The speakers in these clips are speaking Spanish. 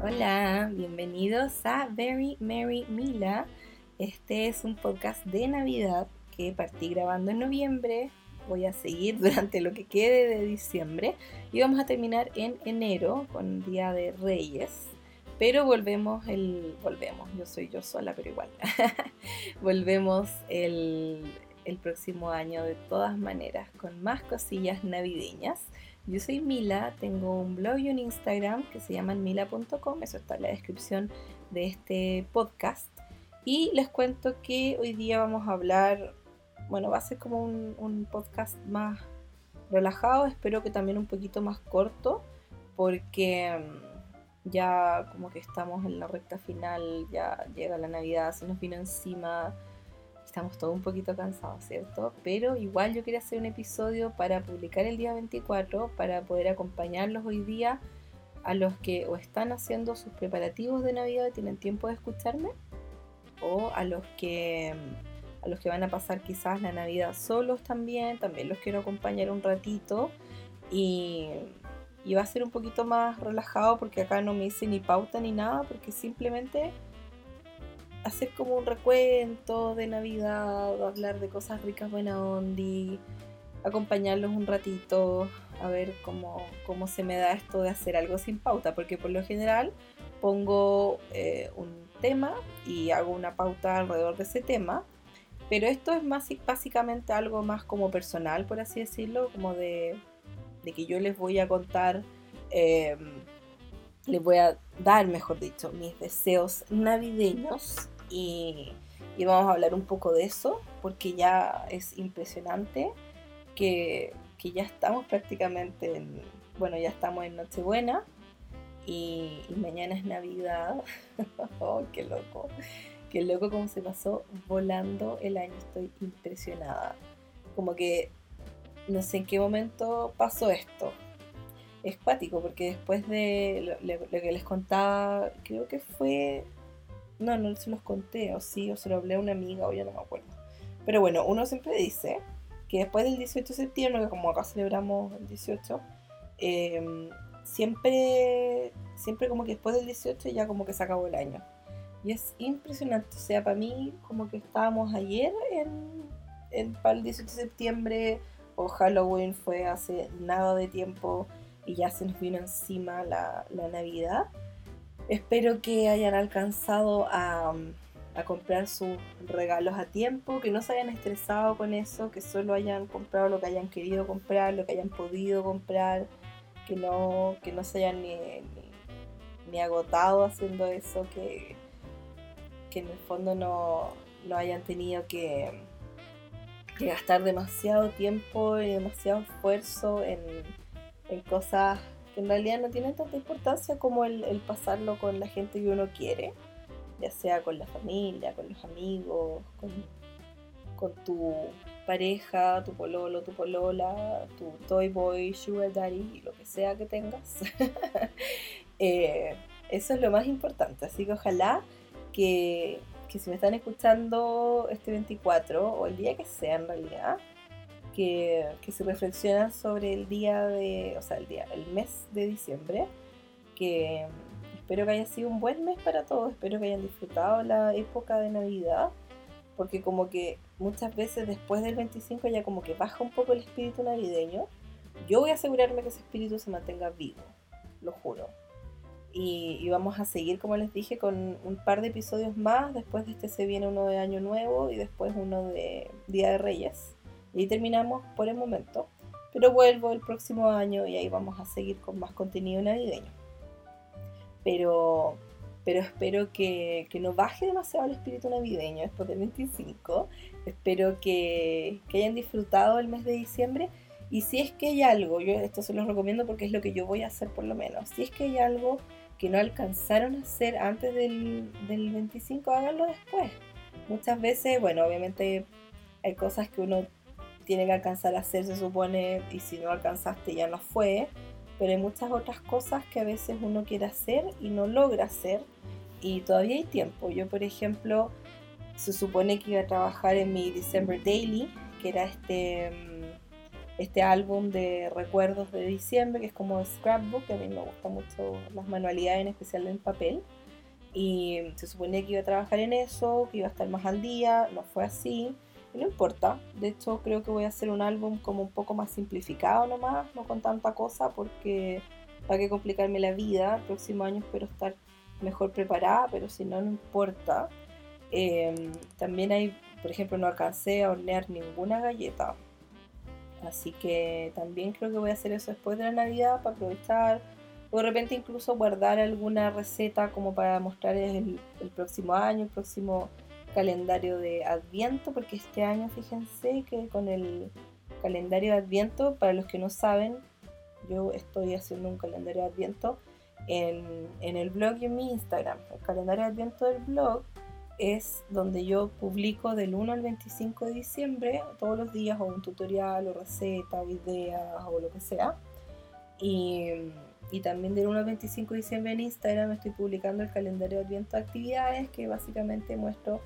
Hola, bienvenidos a Very Merry Mila. Este es un podcast de Navidad que partí grabando en noviembre. Voy a seguir durante lo que quede de diciembre y vamos a terminar en enero con Día de Reyes. Pero volvemos el. Volvemos, yo soy yo sola, pero igual. volvemos el, el próximo año de todas maneras con más cosillas navideñas. Yo soy Mila, tengo un blog y un Instagram que se llaman mila.com, eso está en la descripción de este podcast. Y les cuento que hoy día vamos a hablar, bueno, va a ser como un, podcast más relajado, espero que también un poquito más corto, porque mm, ya como que estamos en la recta final, ya llega la Navidad, se nos vino encima estamos todos un poquito cansados, ¿cierto? Pero igual yo quería hacer un episodio para publicar el día 24, para poder acompañarlos hoy día a los que o están haciendo sus preparativos de Navidad y tienen tiempo de escucharme, o a los que a los que van a pasar quizás la Navidad solos también, también los quiero acompañar un ratito y, y va a ser un poquito más relajado porque acá no me hice ni pauta ni nada, porque simplemente hacer como un recuento de Navidad, hablar de cosas ricas, buena ondi, acompañarlos un ratito, a ver cómo, cómo se me da esto de hacer algo sin pauta, porque por lo general pongo eh, un tema y hago una pauta alrededor de ese tema, pero esto es más básicamente algo más como personal, por así decirlo, como de, que yo les voy a contar, em, les voy a dar, mejor dicho, mis deseos navideños y, vamos a hablar un poco de eso, porque ya es impresionante que, ya estamos prácticamente en, bueno, ya estamos en Nochebuena y, mañana es Navidad. oh, qué loco. Qué loco cómo se pasó volando el año. Estoy impresionada. Como que no sé en qué momento pasó esto. Es cuático porque después de lo que les contaba, creo que fue no, no se los conté, o sí, o se lo hablé a una amiga, o ya no me acuerdo. Pero bueno, uno siempre dice que después del 18 de septiembre, que como acá celebramos el 18, em, siempre, siempre como que después del 18 ya como que se acabó el año. Y es impresionante, o sea, para mí como que estábamos ayer en, para el 18 de septiembre, o Halloween fue hace nada de tiempo y ya se nos vino encima la, la Navidad. Espero que hayan alcanzado a, comprar sus regalos a tiempo, que no se hayan estresado con eso, que solo hayan comprado lo que hayan querido comprar, lo que hayan podido comprar, que no, que no se hayan ni, agotado haciendo eso, que, que en el fondo no, hayan tenido que, que, gastar demasiado tiempo y demasiado esfuerzo en, en cosas en realidad no tiene tanta importancia como el, pasarlo con la gente que uno quiere, ya sea con la familia, con los amigos, con, tu pareja, tu pololo, tu polola, tu toy boy, sugar daddy, lo que sea que tengas. Eh, eso es lo más importante, así que ojalá que, que si me están escuchando este 24 o el día que sea en realidad, que, se reflexionan sobre el día de, o sea, el día, el mes de diciembre, que espero que haya sido un buen mes para todos, espero que hayan disfrutado la época de Navidad, porque como que muchas veces después del 25 ya como que baja un poco el espíritu navideño. Yo voy a asegurarme que ese espíritu se mantenga vivo, lo juro. Y, y, vamos a seguir, como les dije, con un par de episodios más. Después de este se viene uno de Año Nuevo y después uno de Día de Reyes. Y terminamos por el momento. Pero vuelvo el próximo año y ahí vamos a seguir con más contenido navideño. Pero, pero espero que, que no baje demasiado el espíritu navideño después del 25. Espero que, que hayan disfrutado el mes de diciembre. Y si es que hay algo, yo esto se los recomiendo porque es lo que yo voy a hacer por lo menos. Si es que hay algo que no alcanzaron a hacer antes del, del 25, háganlo después. Muchas veces, bueno, obviamente hay cosas que uno tiene que alcanzar a hacer, se supone, y si no alcanzaste ya no fue, pero hay muchas otras cosas que a veces uno quiere hacer y no logra hacer y todavía hay tiempo. Yo, por ejemplo, se supone que iba a trabajar en mi December Daily, que era este, mm, este álbum de recuerdos de diciembre, que es como scrapbook, que a mí me gusta mucho las manualidades, en especial en papel. Y se suponía que iba a trabajar en eso, que iba a estar más al día, no fue así. No importa, de hecho creo que voy a hacer un álbum como un poco más simplificado nomás, no con tanta cosa, porque para que complicarme la vida. El próximo año espero estar mejor preparada, pero si no, no importa. Em, también hay, por ejemplo, no alcancé a hornear ninguna galleta. Así que también creo que voy a hacer eso después de la Navidad para aprovechar. O de repente incluso guardar alguna receta como para mostrar el, el próximo año, el próximo calendario de Adviento, porque este año fíjense que con el calendario de Adviento, para los que no saben, yo estoy haciendo un calendario de Adviento en, en el blog y en mi Instagram. El calendario de Adviento del blog es donde yo publico del 1 al 25 de diciembre todos los días o un tutorial o receta o ideas o lo que sea. Y, y, también del 1 al 25 de diciembre en Instagram estoy publicando el calendario de Adviento de actividades que básicamente muestro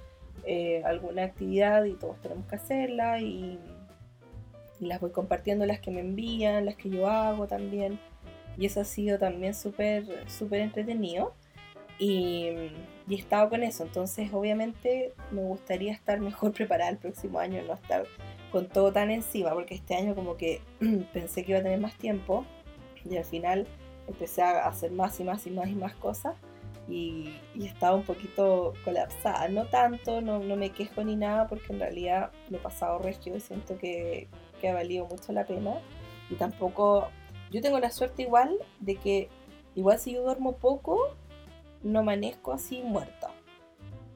eh, alguna actividad y todos tenemos que hacerla y, y, las voy compartiendo las que me envían, las que yo hago también. Y eso ha sido también súper súper entretenido. Y, y he estado con eso. Entonces, obviamente, me gustaría estar mejor preparada el próximo año, no estar con todo tan encima, porque este año como que pensé que iba a tener más tiempo y al final empecé a hacer más y más y más y más cosas y, y estaba un poquito colapsada. No tanto, no, no, me quejo ni nada, porque en realidad lo he pasado regio y siento que, que ha valido mucho la pena. Y tampoco, yo tengo la suerte igual de que, igual si yo duermo poco, no amanezco así muerta.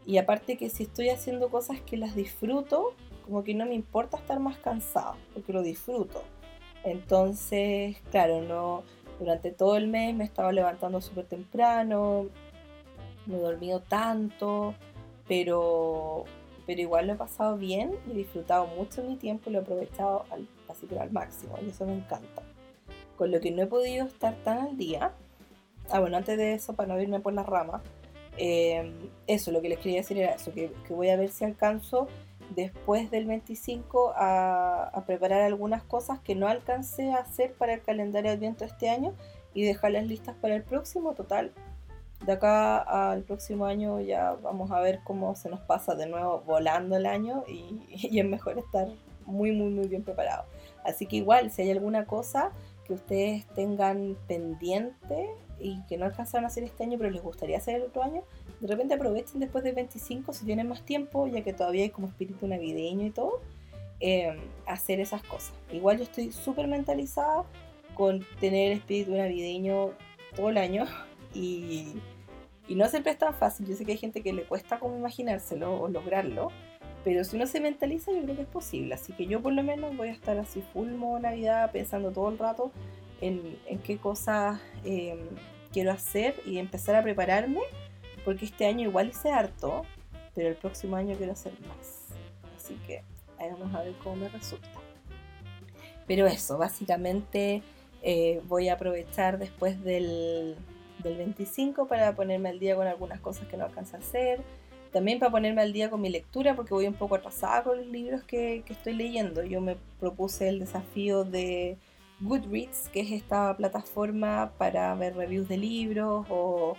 Y aparte que si estoy haciendo cosas que las disfruto, como que no me importa estar más cansada, porque lo disfruto. Entonces, claro, no durante todo el mes me estaba levantando súper temprano, no he dormido tanto, pero, pero igual lo he pasado bien y he disfrutado mucho mi tiempo y lo he aprovechado al, al máximo y eso me encanta. Con lo que no he podido estar tan al día Ah, bueno, antes de eso, para no irme por las ramas, eh, eso, lo que les quería decir era eso, que, voy a ver si alcanzo después del 25 a, preparar algunas cosas que no alcancé a hacer para el calendario de viento este año y dejarlas listas para el próximo. Total, de acá al próximo año ya vamos a ver cómo se nos pasa de nuevo volando el año y, y es mejor estar muy, muy, muy bien preparado. Así que igual, si hay alguna cosa que ustedes tengan pendiente y que no alcanzaron a hacer este año, pero les gustaría hacer el otro año, de repente aprovechen después del 25 si tienen más tiempo, ya que todavía hay como espíritu navideño y todo, eh, hacer esas cosas. Igual yo estoy súper mentalizada con tener espíritu navideño todo el año y, y no siempre es tan fácil. Yo sé que hay gente que le cuesta como imaginárselo o lograrlo, pero si uno se mentaliza yo creo que es posible. Así que yo por lo menos voy a estar así full modo Navidad pensando todo el rato en, qué cosas em, quiero hacer y empezar a prepararme, porque este año igual hice harto, pero el próximo año quiero hacer más. Así que ahí vamos a ver cómo me resulta. Pero eso, básicamente eh, voy a aprovechar después del, del 25 para ponerme al día con algunas cosas que no alcanza a hacer. También para ponerme al día con mi lectura, porque voy un poco atrasada con los libros que, que estoy leyendo. Yo me propuse el desafío de Goodreads, que es esta plataforma para ver reviews de libros o,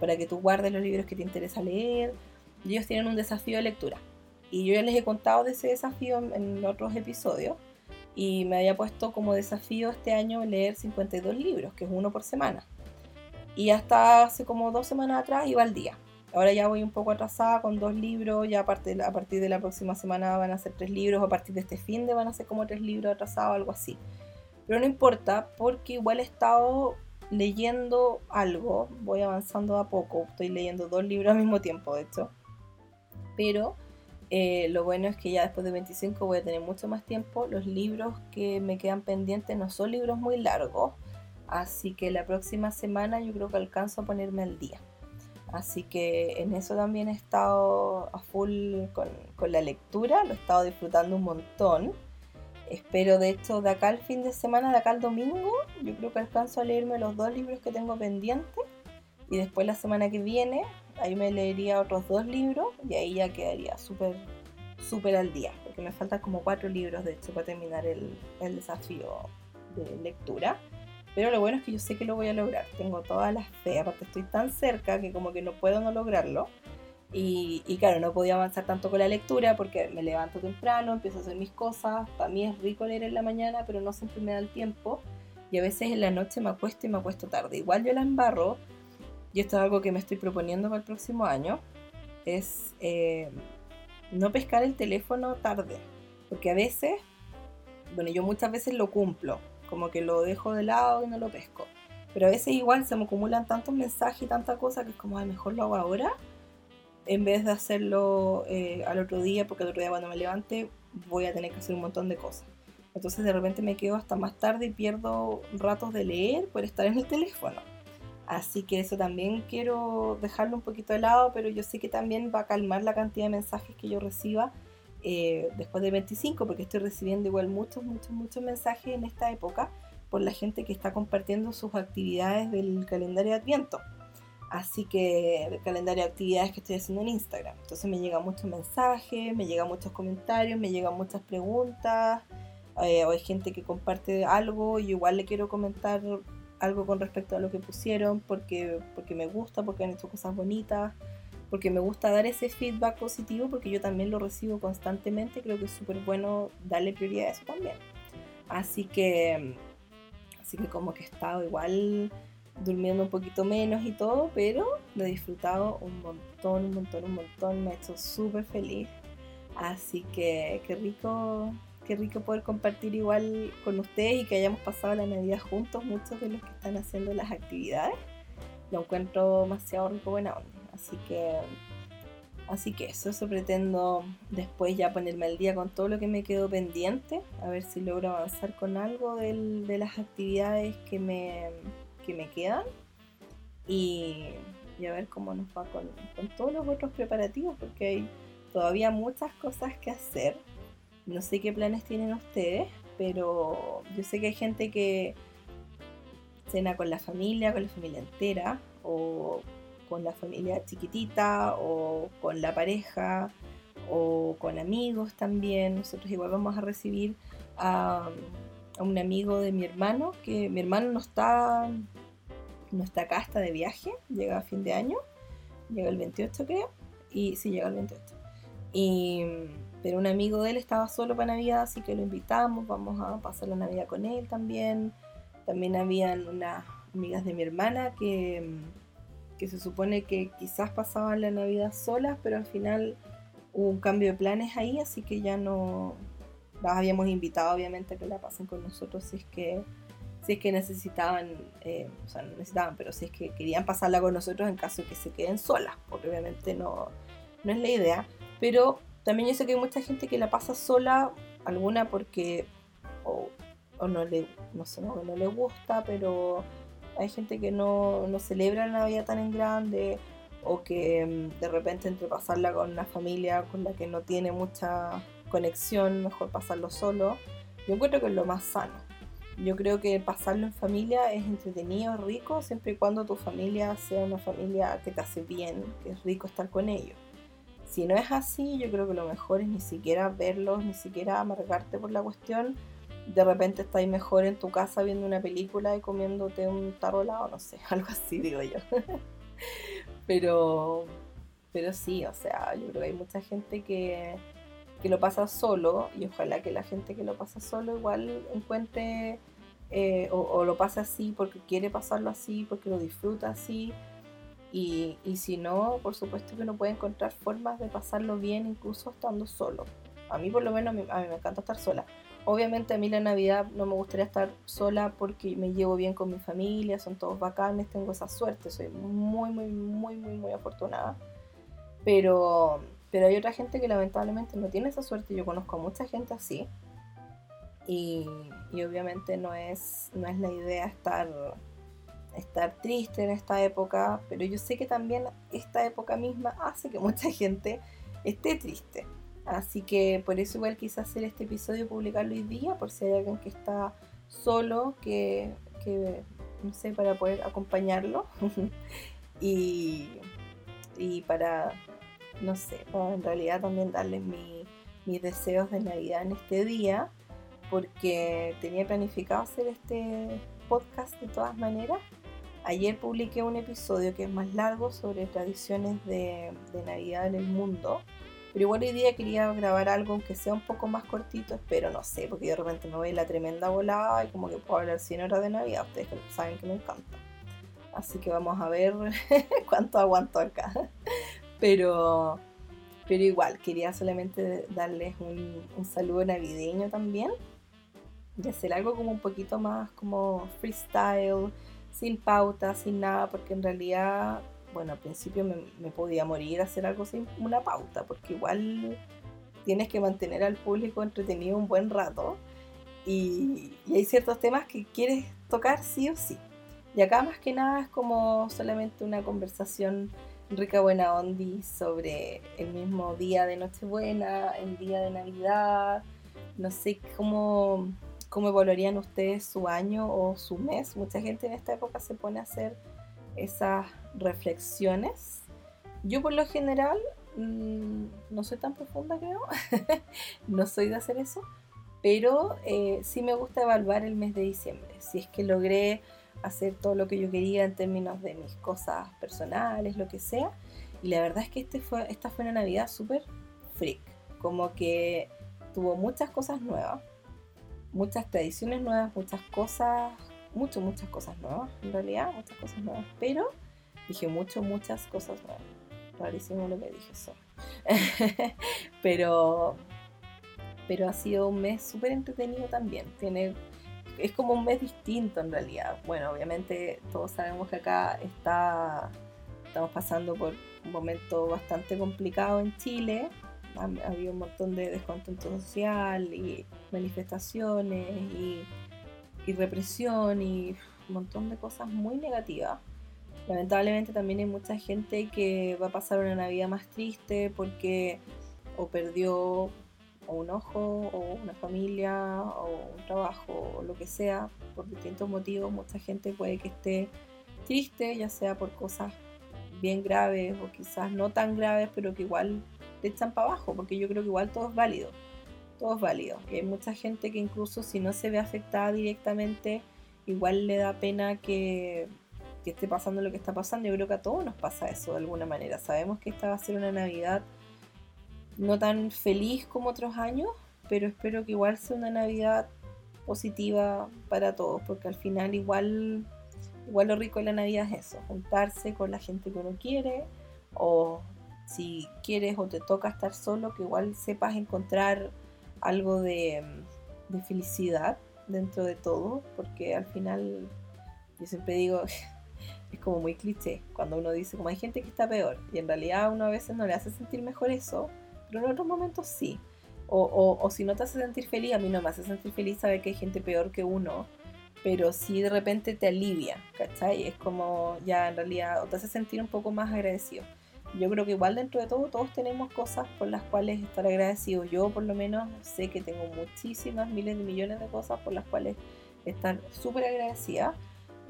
para que tú guardes los libros que te interesa leer. ellos tienen un desafío de lectura. Y yo ya les he contado de ese desafío en, otros episodios. Y me había puesto como desafío este año leer 52 libros, que es uno por semana. Y hasta hace como dos semanas atrás iba al día. Ahora ya voy un poco atrasada con dos libros, ya a partir, a partir de la próxima semana van a ser tres libros, a partir de este fin de van a ser como tres libros atrasados, algo así. Pero no importa, porque igual he estado leyendo algo, voy avanzando a poco, estoy leyendo dos libros al mismo tiempo, de hecho. Pero eh, lo bueno es que ya después de 25 voy a tener mucho más tiempo. Los libros que me quedan pendientes no son libros muy largos, así que la próxima semana yo creo que alcanzo a ponerme al día. Así que en eso también he estado a full con, la lectura, lo he estado disfrutando un montón. Espero de hecho de acá al fin de semana, de acá al domingo, yo creo que alcanzo a leerme los dos libros que tengo pendientes y después la semana que viene ahí me leería otros dos libros y ahí ya quedaría súper súper al día, porque me faltan como cuatro libros, de hecho, para terminar el desafío de lectura. Pero lo bueno es que yo sé que lo voy a lograr. Tengo todas las fe. Aparte estoy tan cerca que como que no puedo no lograrlo. Y, y, claro, no podía avanzar tanto con la lectura porque me levanto temprano, empiezo a hacer mis cosas. Para mí es rico leer en la mañana, pero no siempre me da el tiempo. Y a veces en la noche me acuesto y me acuesto tarde. Igual yo la embarro. Y esto es algo que me estoy proponiendo para el próximo año. Es eh, no pescar el teléfono tarde. Porque a veces, bueno, yo muchas veces lo cumplo como que lo dejo de lado y no lo pesco. Pero a veces igual se me acumulan tantos mensajes y tanta cosa que es como, ay, mejor lo hago ahora, en vez de hacerlo eh, al otro día, porque el otro día cuando me levante voy a tener que hacer un montón de cosas. Entonces de repente me quedo hasta más tarde y pierdo ratos de leer por estar en el teléfono. Así que eso también quiero dejarlo un poquito de lado, pero yo sé que también va a calmar la cantidad de mensajes que yo reciba eh, después de 25, porque estoy recibiendo igual muchos, muchos, muchos mensajes en esta época por la gente que está compartiendo sus actividades del calendario de Adviento. Así que el calendario de actividades que estoy haciendo en Instagram. Entonces me llegan muchos mensajes, me llegan muchos comentarios, me llegan muchas preguntas. Eh, hay gente que comparte algo y igual le quiero comentar algo con respecto a lo que pusieron porque, porque me gusta, porque han hecho cosas bonitas porque me gusta dar ese feedback positivo porque yo también lo recibo constantemente, creo que es súper bueno darle prioridad a eso también. Así que, así que como que he estado igual durmiendo un poquito menos y todo, pero lo he disfrutado un montón, un montón, un montón, me ha hecho súper feliz. Así que qué rico, qué rico poder compartir igual con ustedes y que hayamos pasado la Navidad juntos, muchos de los que están haciendo las actividades. Lo encuentro demasiado rico, buena onda. Así que, así que eso, eso pretendo después ya ponerme al día con todo lo que me quedó pendiente, a ver si logro avanzar con algo de las actividades que me, que me quedan y, a ver cómo nos va con, con todos los otros preparativos, porque hay todavía muchas cosas que hacer. No sé qué planes tienen ustedes, pero yo sé que hay gente que cena con la familia, con la familia entera, o con la familia chiquitita o con la pareja o con amigos también. Nosotros igual vamos a recibir a, un amigo de mi hermano, que mi hermano no está, no está acá, está de viaje, llega a fin de año, llega el 28 creo, y sí, llega el 28. Y, pero un amigo de él estaba solo para Navidad, así que lo invitamos, vamos a pasar la Navidad con él también. También habían unas amigas de mi hermana que que se supone que quizás pasaban la Navidad solas, pero al final hubo un cambio de planes ahí, así que ya no las habíamos invitado obviamente a que la pasen con nosotros si es que si es que necesitaban, eh, o sea, no necesitaban, pero si es que querían pasarla con nosotros en caso de que se queden solas, porque obviamente no, no es la idea. Pero también yo sé que hay mucha gente que la pasa sola, alguna porque o, no le, no sé, no, no le gusta, pero hay gente que no, celebra la Navidad tan en grande o que mm, de repente entre pasarla con una familia con la que no tiene mucha conexión, mejor pasarlo solo. Yo encuentro que es lo más sano. Yo creo que pasarlo en familia es entretenido, rico, siempre y cuando tu familia sea una familia que te hace bien, que es rico estar con ellos. Si no es así, yo creo que lo mejor es ni siquiera verlos, ni siquiera amargarte por la cuestión, de repente estáis mejor en tu casa viendo una película y comiéndote un tarro helado, no sé, algo así digo yo. pero, pero sí, o sea, yo creo que hay mucha gente que, que lo pasa solo y ojalá que la gente que lo pasa solo igual encuentre eh, o, lo pase así porque quiere pasarlo así, porque lo disfruta así. Y, y si no, por supuesto que uno puede encontrar formas de pasarlo bien incluso estando solo. A mí por lo menos a mí me encanta estar sola Obviamente a mí la Navidad no me gustaría estar sola porque me llevo bien con mi familia, son todos bacanes, tengo esa suerte, soy muy, muy, muy, muy, muy afortunada. Pero, pero hay otra gente que lamentablemente no tiene esa suerte, yo conozco a mucha gente así. Y, y obviamente no es, no es la idea estar, estar triste en esta época, pero yo sé que también esta época misma hace que mucha gente esté triste. Así que por eso igual quise hacer este episodio, publicarlo hoy día, por si hay alguien que está solo, que, no sé, para poder acompañarlo. y, y para, no sé, para en realidad también darles mi, mis deseos de Navidad en este día, porque tenía planificado hacer este podcast de todas maneras. Ayer publiqué un episodio que es más largo sobre tradiciones de, de Navidad en el mundo. Pero igual hoy día quería grabar algo aunque sea un poco más cortito, espero, no sé, porque de repente me voy la tremenda volada y como que puedo hablar 100 horas de Navidad, ustedes saben que me encanta. Así que vamos a ver cuánto aguanto acá. Pero, pero igual, quería solamente darles un, un saludo navideño también. Y hacer algo como un poquito más como freestyle, sin pauta, sin nada, porque en realidad bueno, al principio me, podía morir hacer algo sin una pauta, porque igual tienes que mantener al público entretenido un buen rato y, hay ciertos temas que quieres tocar sí o sí. Y acá más que nada es como solamente una conversación rica buena ondi sobre el mismo día de Nochebuena, el día de Navidad, no sé cómo, cómo evaluarían ustedes su año o su mes. Mucha gente en esta época se pone a hacer esas reflexiones. Yo por lo general mm, no soy tan profunda, creo. no soy de hacer eso. Pero eh, sí me gusta evaluar el mes de diciembre. Si es que logré hacer todo lo que yo quería en términos de mis cosas personales, lo que sea. Y la verdad es que este fue, esta fue una Navidad súper freak. Como que tuvo muchas cosas nuevas, muchas tradiciones nuevas, muchas cosas muchas, muchas cosas nuevas, en realidad, muchas cosas nuevas, pero dije mucho, muchas cosas nuevas. Rarísimo lo que dije eso. pero, pero ha sido un mes súper entretenido también. Tiene, es como un mes distinto en realidad. Bueno, obviamente todos sabemos que acá está, estamos pasando por un momento bastante complicado en Chile. Ha, habido un montón de descontento social y manifestaciones y represión y un montón de cosas muy negativas. Lamentablemente también hay mucha gente que va a pasar una Navidad más triste porque o perdió un ojo o una familia o un trabajo o lo que sea por distintos motivos. Mucha gente puede que esté triste, ya sea por cosas bien graves o quizás no tan graves, pero que igual te echan para abajo, porque yo creo que igual todo es válido todo es válido. Hay mucha gente que incluso si no se ve afectada directamente, igual le da pena que, esté pasando lo que está pasando. Yo creo que a todos nos pasa eso de alguna manera. Sabemos que esta va a ser una Navidad no tan feliz como otros años, pero espero que igual sea una Navidad positiva para todos, porque al final igual, igual lo rico de la Navidad es eso, juntarse con la gente que uno quiere, o si quieres o te toca estar solo, que igual sepas encontrar algo de, felicidad dentro de todo, porque al final yo siempre digo, es como muy cliché, cuando uno dice como hay gente que está peor, y en realidad uno a veces no le hace sentir mejor eso, pero en otros momentos sí. O, o, si no te hace sentir feliz, a mí no me hace sentir feliz saber que hay gente peor que uno, pero sí de repente te alivia, ¿cachai? Es como ya en realidad, o te hace sentir un poco más agradecido yo creo que igual dentro de todo todos tenemos cosas por las cuales estar agradecidos. Yo por lo menos sé que tengo muchísimas, miles de millones de cosas por las cuales estar súper agradecida.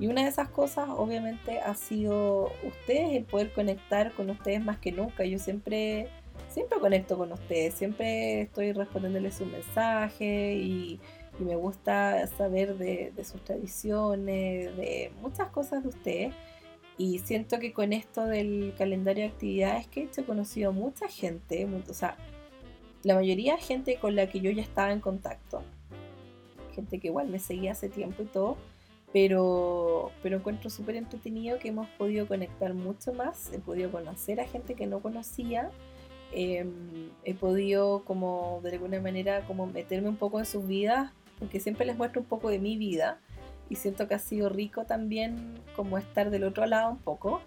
Y una de esas cosas obviamente ha sido ustedes, el poder conectar con ustedes más que nunca. Yo siempre, siempre conecto con ustedes, siempre estoy respondiéndoles sus mensajes y, y me gusta saber de, de sus tradiciones, de muchas cosas de ustedes. Y siento que con esto del calendario de actividades que he hecho, he conocido a mucha gente, o sea, la mayoría gente con la que yo ya estaba en contacto, gente que igual me seguía hace tiempo y todo, pero, pero encuentro súper entretenido que hemos podido conectar mucho más, he podido conocer a gente que no conocía, em, he podido como de alguna manera como meterme un poco en sus vidas, porque siempre les muestro un poco de mi vida y siento que ha sido rico también como estar del otro lado un poco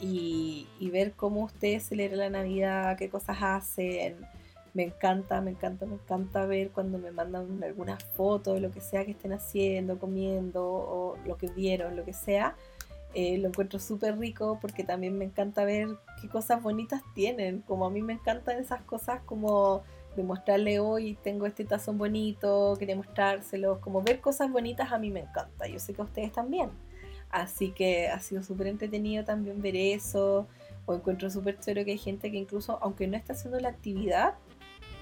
y, ver cómo ustedes celebran la Navidad, qué cosas hacen. Me encanta, me encanta, me encanta ver cuando me mandan algunas fotos lo que sea que estén haciendo, comiendo o lo que vieron, lo que sea. Eh, lo encuentro súper rico porque también me encanta ver qué cosas bonitas tienen. Como a mí me encantan esas cosas como de mostrarle hoy tengo este tazón bonito, quería mostrárselos, como ver cosas bonitas a mí me encanta, yo sé que a ustedes también. Así que ha sido súper entretenido también ver eso, o encuentro súper chévere que hay gente que incluso, aunque no está haciendo la actividad,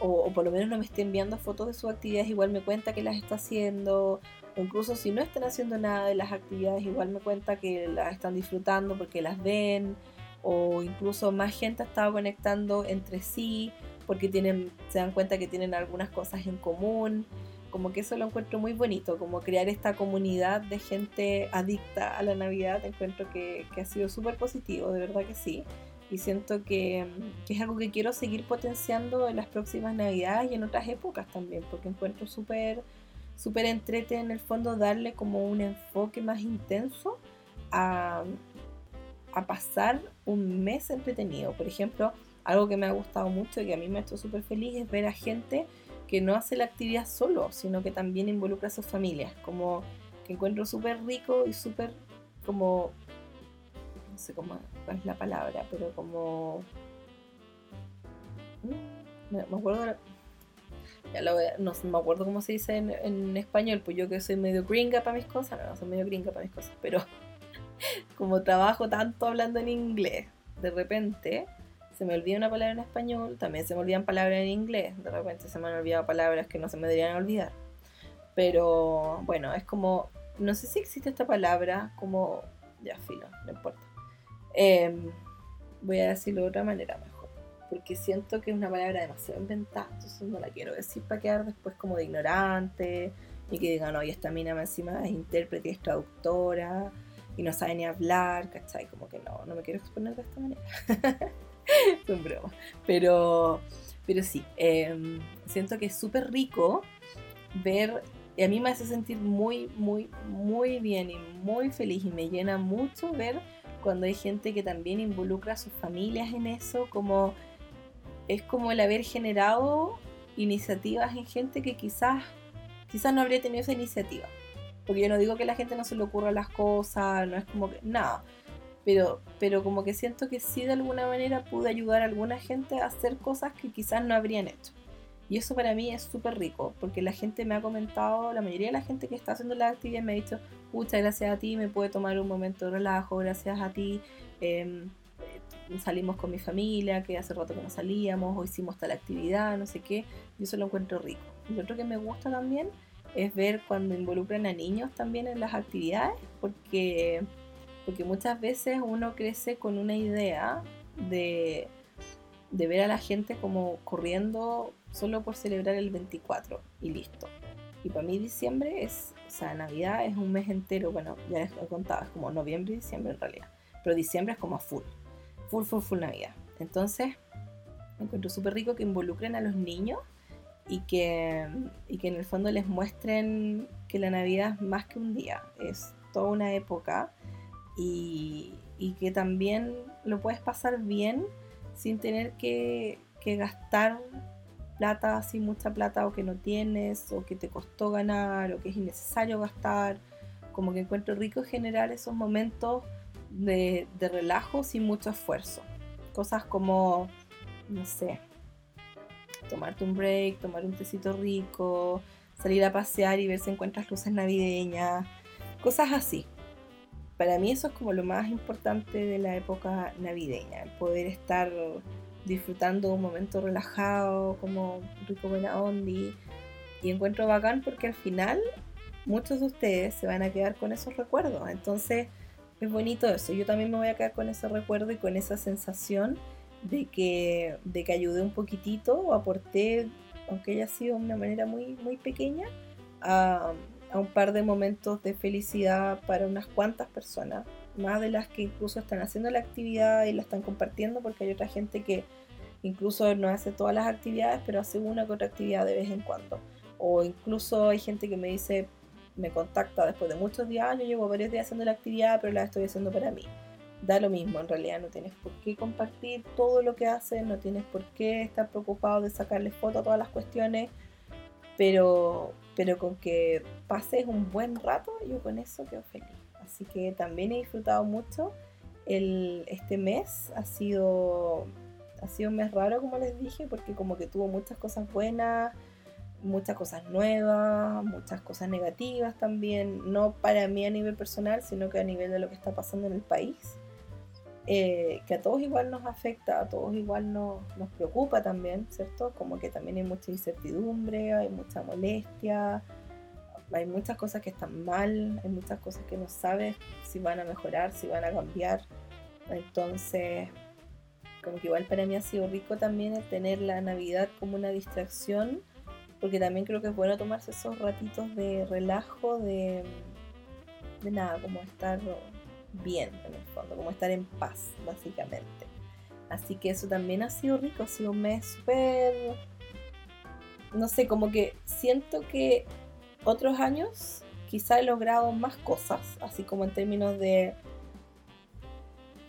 o, por lo menos no me esté enviando fotos de sus actividades, igual me cuenta que las está haciendo, o incluso si no están haciendo nada de las actividades, igual me cuenta que las están disfrutando porque las ven, o incluso más gente ha estado conectando entre sí porque tienen, se dan cuenta que tienen algunas cosas en común. Como que eso lo encuentro muy bonito, como crear esta comunidad de gente adicta a la Navidad, encuentro que, que ha sido súper positivo, de verdad que sí y siento que, es algo que quiero seguir potenciando en las próximas navidades y en otras épocas también, porque encuentro súper súper entrete en el fondo darle como un enfoque más intenso a, a pasar un mes entretenido. Por ejemplo, algo que me ha gustado mucho y que a mí me ha hecho súper feliz es ver a gente que no hace la actividad solo, sino que también involucra a sus familias, como que encuentro súper rico y súper como no sé cómo es la palabra, pero como... Mm, me, acuerdo... Ya lo no me acuerdo cómo se dice en, español, pues yo que soy medio gringa para mis cosas, no, soy medio gringa para mis cosas, pero como trabajo tanto hablando en inglés, de repente se me olvida una palabra en español, también se me olvidan palabras en inglés, de repente se me han olvidado palabras que no se me deberían olvidar. Pero bueno, es como, no sé si existe esta palabra, como, ya filo, no importa. Em, voy a decirlo de otra manera mejor, porque siento que es una palabra demasiado inventada, entonces no la quiero decir para quedar después como de ignorante y que digan, oye, esta mina encima es intérprete es traductora y no sabe ni hablar, ¿cachai? Como que no, no me quiero exponer de esta manera. es un broma. Pero, pero sí, em, siento que es súper rico ver, y a mí me hace sentir muy, muy, muy bien y muy feliz y me llena mucho ver cuando hay gente que también involucra a sus familias en eso, como es como el haber generado iniciativas en gente que quizás, quizás no habría tenido esa iniciativa. Porque yo no digo que la gente no se le ocurra las cosas, no es como que, nada. Pero, pero como que siento que sí de alguna manera pude ayudar a alguna gente a hacer cosas que quizás no habrían hecho. Y eso para mí es súper rico, porque la gente me ha comentado, la mayoría de la gente que está haciendo la actividad me ha dicho, muchas gracias a ti, me puede tomar un momento de relajo, gracias a ti. Em, salimos con mi familia, que hace rato que no salíamos, o hicimos tal actividad, no sé qué. Yo eso lo encuentro rico. Y otro que me gusta también es ver cuando involucran a niños también en las actividades, porque, porque muchas veces uno crece con una idea de, de ver a la gente como corriendo solo por celebrar el 24 y listo. Y para mí diciembre es, o sea, Navidad es un mes entero, bueno, ya les he contado, es como noviembre y diciembre en realidad. Pero diciembre es como full, full, full, full Navidad. Entonces, encuentro súper rico que involucren a los niños y que, y que en el fondo les muestren que la Navidad es más que un día, es toda una época y, y que también lo puedes pasar bien sin tener que, que gastar plata, así mucha plata o que no tienes o que te costó ganar o que es innecesario gastar. Como que encuentro rico generar esos momentos de, de relajo sin mucho esfuerzo. Cosas como, no sé, tomarte un break, tomar un tecito rico, salir a pasear y ver si encuentras luces navideñas, cosas así. Para mí eso es como lo más importante de la época navideña, poder estar disfrutando un momento relajado, como rico buena ondi. Y encuentro bacán porque al final muchos de ustedes se van a quedar con esos recuerdos. Entonces es bonito eso. Yo también me voy a quedar con ese recuerdo y con esa sensación de que, de que ayudé un poquitito o aporté, aunque haya sido de una manera muy, muy pequeña, a, a un par de momentos de felicidad para unas cuantas personas más de las que incluso están haciendo la actividad y la están compartiendo, porque hay otra gente que incluso no hace todas las actividades, pero hace una que otra actividad de vez en cuando. O incluso hay gente que me dice, me contacta después de muchos días, yo llevo varios días haciendo la actividad, pero la estoy haciendo para mí. Da lo mismo, en realidad no tienes por qué compartir todo lo que haces, no tienes por qué estar preocupado de sacarle foto a todas las cuestiones, pero, pero con que pases un buen rato, yo con eso quedo feliz. Así que también he disfrutado mucho. El, este mes ha sido, ha sido un mes raro, como les dije, porque como que tuvo muchas cosas buenas, muchas cosas nuevas, muchas cosas negativas también, no para mí a nivel personal, sino que a nivel de lo que está pasando en el país. eh, que a todos igual nos afecta, a todos igual nos, nos preocupa también, ¿cierto? Como que también hay mucha incertidumbre, hay mucha molestia, hay muchas cosas que están mal, hay muchas cosas que no sabes si van a mejorar, si van a cambiar. Entonces, como que igual para mí ha sido rico también el tener la Navidad como una distracción, porque también creo que es bueno tomarse esos ratitos de relajo, de, de nada, como estar bien en el fondo, como estar en paz, básicamente. Así que eso también ha sido rico, ha sido un mes súper, no sé, como que siento que otros años quizá he logrado más cosas, así como en términos de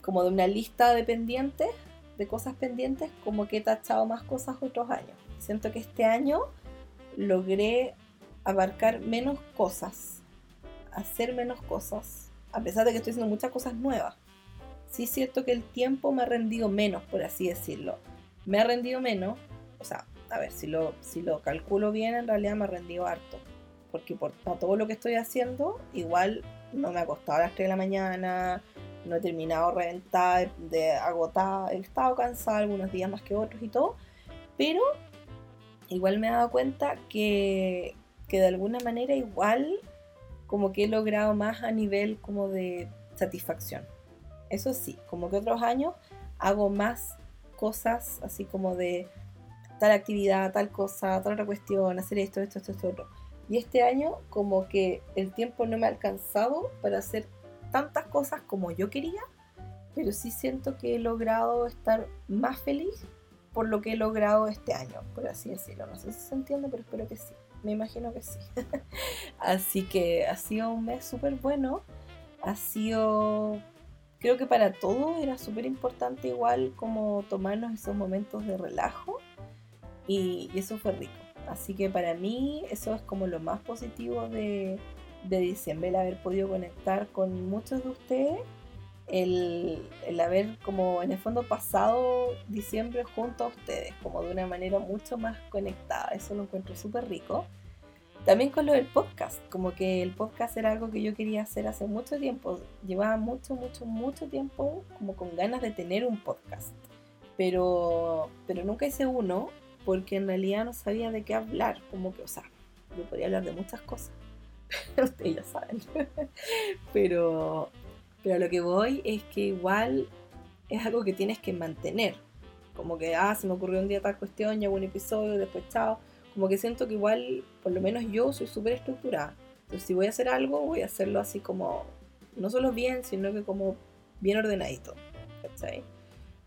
como de una lista de pendientes, de cosas pendientes, como que he tachado más cosas otros años. Siento que este año logré abarcar menos cosas, hacer menos cosas, a pesar de que estoy haciendo muchas cosas nuevas. Sí es cierto que el tiempo me ha rendido menos, por así decirlo. Me ha rendido menos, o sea, a ver, si lo, si lo calculo bien, en realidad me ha rendido harto porque por todo lo que estoy haciendo, igual no me ha costado a las 3 de la mañana, no he terminado reventada, de agotada, he estado cansada algunos días más que otros y todo, pero igual me he dado cuenta que, que de alguna manera igual como que he logrado más a nivel como de satisfacción. Eso sí, como que otros años hago más cosas así como de tal actividad, tal cosa, tal otra cuestión, hacer esto, esto, esto, esto. Y este año como que el tiempo no me ha alcanzado para hacer tantas cosas como yo quería, pero sí siento que he logrado estar más feliz por lo que he logrado este año, por así decirlo. No sé si se entiende, pero espero que sí. Me imagino que sí. así que ha sido un mes súper bueno. Ha sido, creo que para todos era súper importante igual como tomarnos esos momentos de relajo y eso fue rico. Así que para mí eso es como lo más positivo de, diciembre, el haber podido conectar con muchos de ustedes, el, haber como en el fondo pasado diciembre junto a ustedes, como de una manera mucho más conectada, eso lo encuentro súper rico. También con lo del podcast, como que el podcast era algo que yo quería hacer hace mucho tiempo, llevaba mucho, mucho, mucho tiempo como con ganas de tener un podcast, pero, pero nunca hice uno porque en realidad no sabía de qué hablar, como que, o sea, yo podía hablar de muchas cosas, ustedes ya saben, pero, pero lo que voy es que igual es algo que tienes que mantener, como que, ah, se me ocurrió un día tal cuestión, ya un episodio, después chao, como que siento que igual, por lo menos yo soy súper estructurada, entonces si voy a hacer algo, voy a hacerlo así como, no solo bien, sino que como bien ordenadito, ¿cachai?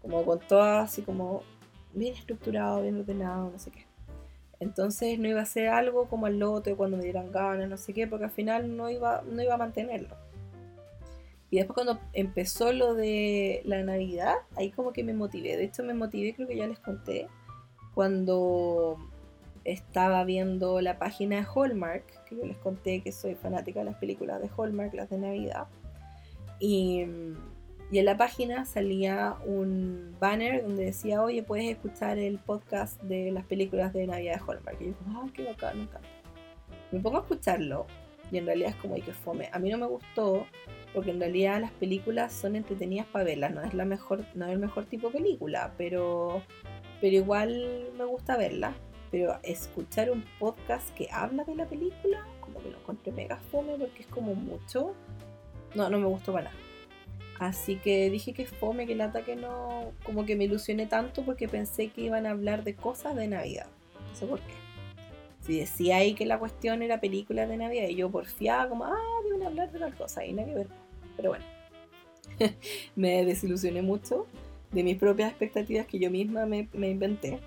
Como con todas así como bien estructurado, bien ordenado, no sé qué. Entonces no iba a ser algo como el lote cuando me dieran ganas, no sé qué, porque al final no iba, no iba a mantenerlo. Y después cuando empezó lo de la Navidad, ahí como que me motivé. De hecho me motivé, creo que ya les conté, cuando estaba viendo la página de Hallmark, que yo les conté que soy fanática de las películas de Hallmark, las de Navidad. Y y en la página salía un banner donde decía, oye, puedes escuchar el podcast de las películas de Navidad de Hallmark. Y yo, ah, qué bacán, me encanta. Me pongo a escucharlo y en realidad es como, hay que fome. A mí no me gustó porque en realidad las películas son entretenidas para verlas. No es, la mejor, no es el mejor tipo de película, pero, pero igual me gusta verla. Pero escuchar un podcast que habla de la película, como que lo encontré mega fome porque es como mucho. No, no me gustó para nada. Así que dije que fome, que el ataque no. Como que me ilusioné tanto porque pensé que iban a hablar de cosas de Navidad. No sé por qué. Si decía ahí que la cuestión era películas de Navidad y yo porfiaba como, ah, a hablar de tal cosa y nada que ver. Pero bueno, me desilusioné mucho de mis propias expectativas que yo misma me, inventé.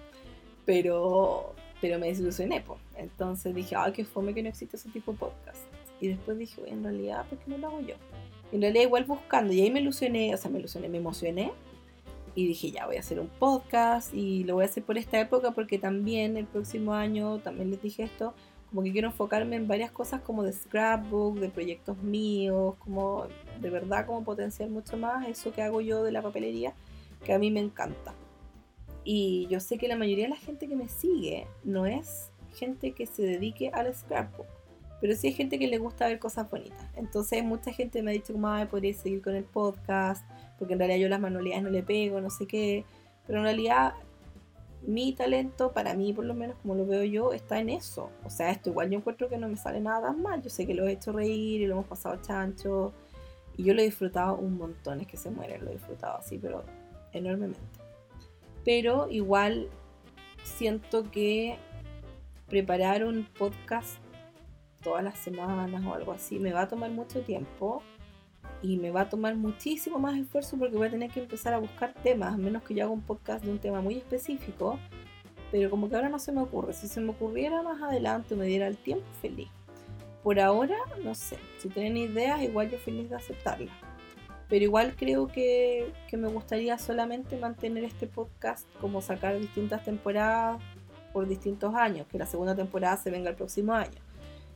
Pero, pero me desilusioné, pues. Entonces dije, ah, qué fome que no existe ese tipo de podcast. Y después dije, en realidad, ¿por qué no lo hago yo? En realidad igual buscando, y ahí me ilusioné, o sea, me ilusioné, me emocioné, y dije, ya voy a hacer un podcast, y lo voy a hacer por esta época, porque también el próximo año, también les dije esto, como que quiero enfocarme en varias cosas como de scrapbook, de proyectos míos, como de verdad como potenciar mucho más eso que hago yo de la papelería, que a mí me encanta. Y yo sé que la mayoría de la gente que me sigue no es gente que se dedique al scrapbook pero sí hay gente que le gusta ver cosas bonitas. Entonces mucha gente me ha dicho como, ay, podría seguir con el podcast, porque en realidad yo las manualidades no le pego, no sé qué. Pero en realidad mi talento, para mí por lo menos como lo veo yo, está en eso. O sea, esto igual yo encuentro que no me sale nada mal. Yo sé que lo he hecho reír y lo hemos pasado chancho. Y yo lo he disfrutado un montón, es que se mueren, lo he disfrutado así, pero enormemente. Pero igual siento que preparar un podcast todas las semanas o algo así me va a tomar mucho tiempo y me va a tomar muchísimo más esfuerzo porque voy a tener que empezar a buscar temas, a menos que yo haga un podcast de un tema muy específico, pero como que ahora no se me ocurre. Si se me ocurriera más adelante o me diera el tiempo, feliz. Por ahora, no sé. Si tienen ideas, igual yo feliz de aceptarlas. Pero igual creo que, que me gustaría solamente mantener este podcast como sacar distintas temporadas por distintos años, que la segunda temporada se venga el próximo año.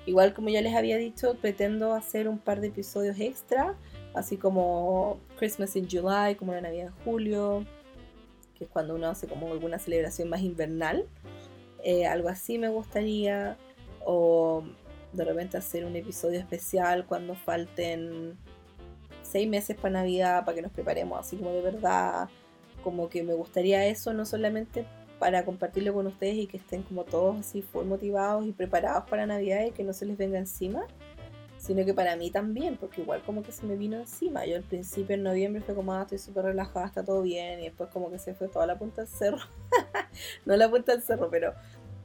Igual como ya les había dicho, pretendo hacer un par de episodios extra, así como Christmas in July, como la Navidad en julio, que es cuando uno hace como alguna celebración más invernal. Eh, algo así me gustaría. O de repente hacer un episodio especial cuando falten seis meses para Navidad, para que nos preparemos así como de verdad. Como que me gustaría eso, no solamente para compartirlo con ustedes y que estén como todos así full motivados y preparados para Navidad y que no se les venga encima, sino que para mí también, porque igual como que se me vino encima. Yo al principio en noviembre fue como, ah, estoy súper relajada, está todo bien, y después como que se fue toda la punta del cerro. no la punta del cerro, pero,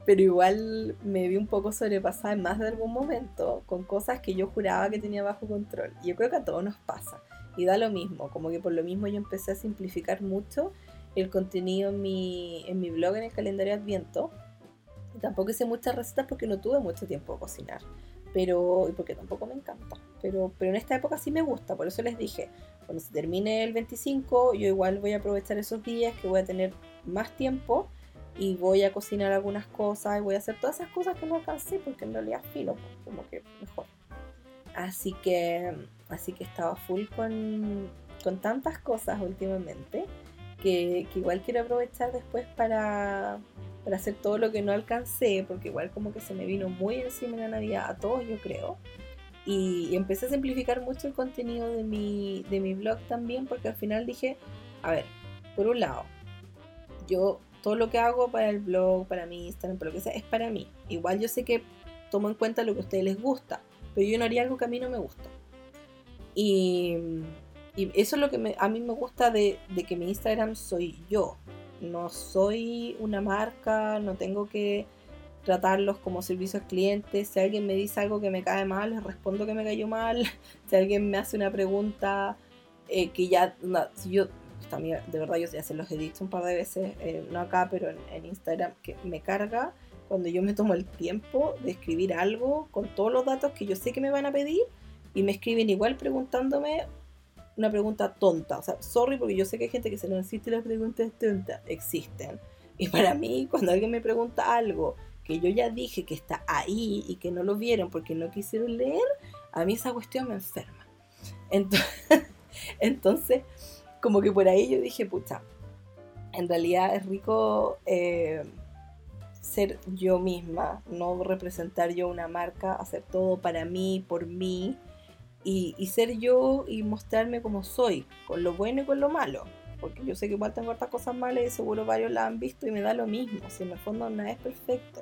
pero igual me vi un poco sobrepasada en más de algún momento con cosas que yo juraba que tenía bajo control. Y yo creo que a todos nos pasa. Y da lo mismo, como que por lo mismo yo empecé a simplificar mucho el contenido en mi, en mi blog, en el calendario Adviento. Tampoco hice muchas recetas porque no tuve mucho tiempo a cocinar. Pero, y porque tampoco me encanta. Pero, pero en esta época sí me gusta, por eso les dije, cuando se termine el 25, yo igual voy a aprovechar esos días que voy a tener más tiempo y voy a cocinar algunas cosas y voy a hacer todas esas cosas que no alcancé porque en realidad filo, pues, como que mejor. Así que, así que estaba full con, con tantas cosas últimamente que, igual quiero aprovechar después para, hacer todo lo que no alcancé, porque igual como que se me vino muy encima la Navidad a todos, yo creo. Y, empecé a simplificar mucho el contenido de mi, de mi blog también, porque al final dije, a ver, por un lado, yo todo lo que hago para el blog, para mi Instagram, para lo que sea, es para mí. Igual yo sé que tomo en cuenta lo que a ustedes les gusta, pero yo no haría algo que a mí no me gusta. Y, y eso es lo que a mí me gusta de, que mi Instagram soy yo. No soy una marca, no tengo que tratarlos como servicios clientes. Si alguien me dice algo que me cae mal, les respondo que me cayó mal. Si alguien me hace una pregunta eh, que ya, yo, también, de verdad yo ya se los he dicho un par de veces, eh, no acá, pero en, en, Instagram, que me carga cuando yo me tomo el tiempo de escribir algo con todos los datos que yo sé que me van a pedir y me escriben igual preguntándome una pregunta tonta. O sea, sorry porque yo sé que hay gente que se no existe las preguntas tontas. Existen. Y para mí, cuando alguien me pregunta algo que yo ya dije que está ahí y que no lo vieron porque no quisieron leer, a mí esa cuestión me enferma. Entonces, entonces como que por ahí yo dije, pucha, en realidad es rico eh, ser yo misma, no representar yo una marca, hacer todo para mí, por mí y, ser yo y mostrarme como soy, con lo bueno y con lo malo. Porque yo sé que igual tengo otras cosas malas y seguro varios la han visto y me da lo mismo. Si en el fondo nada es perfecto.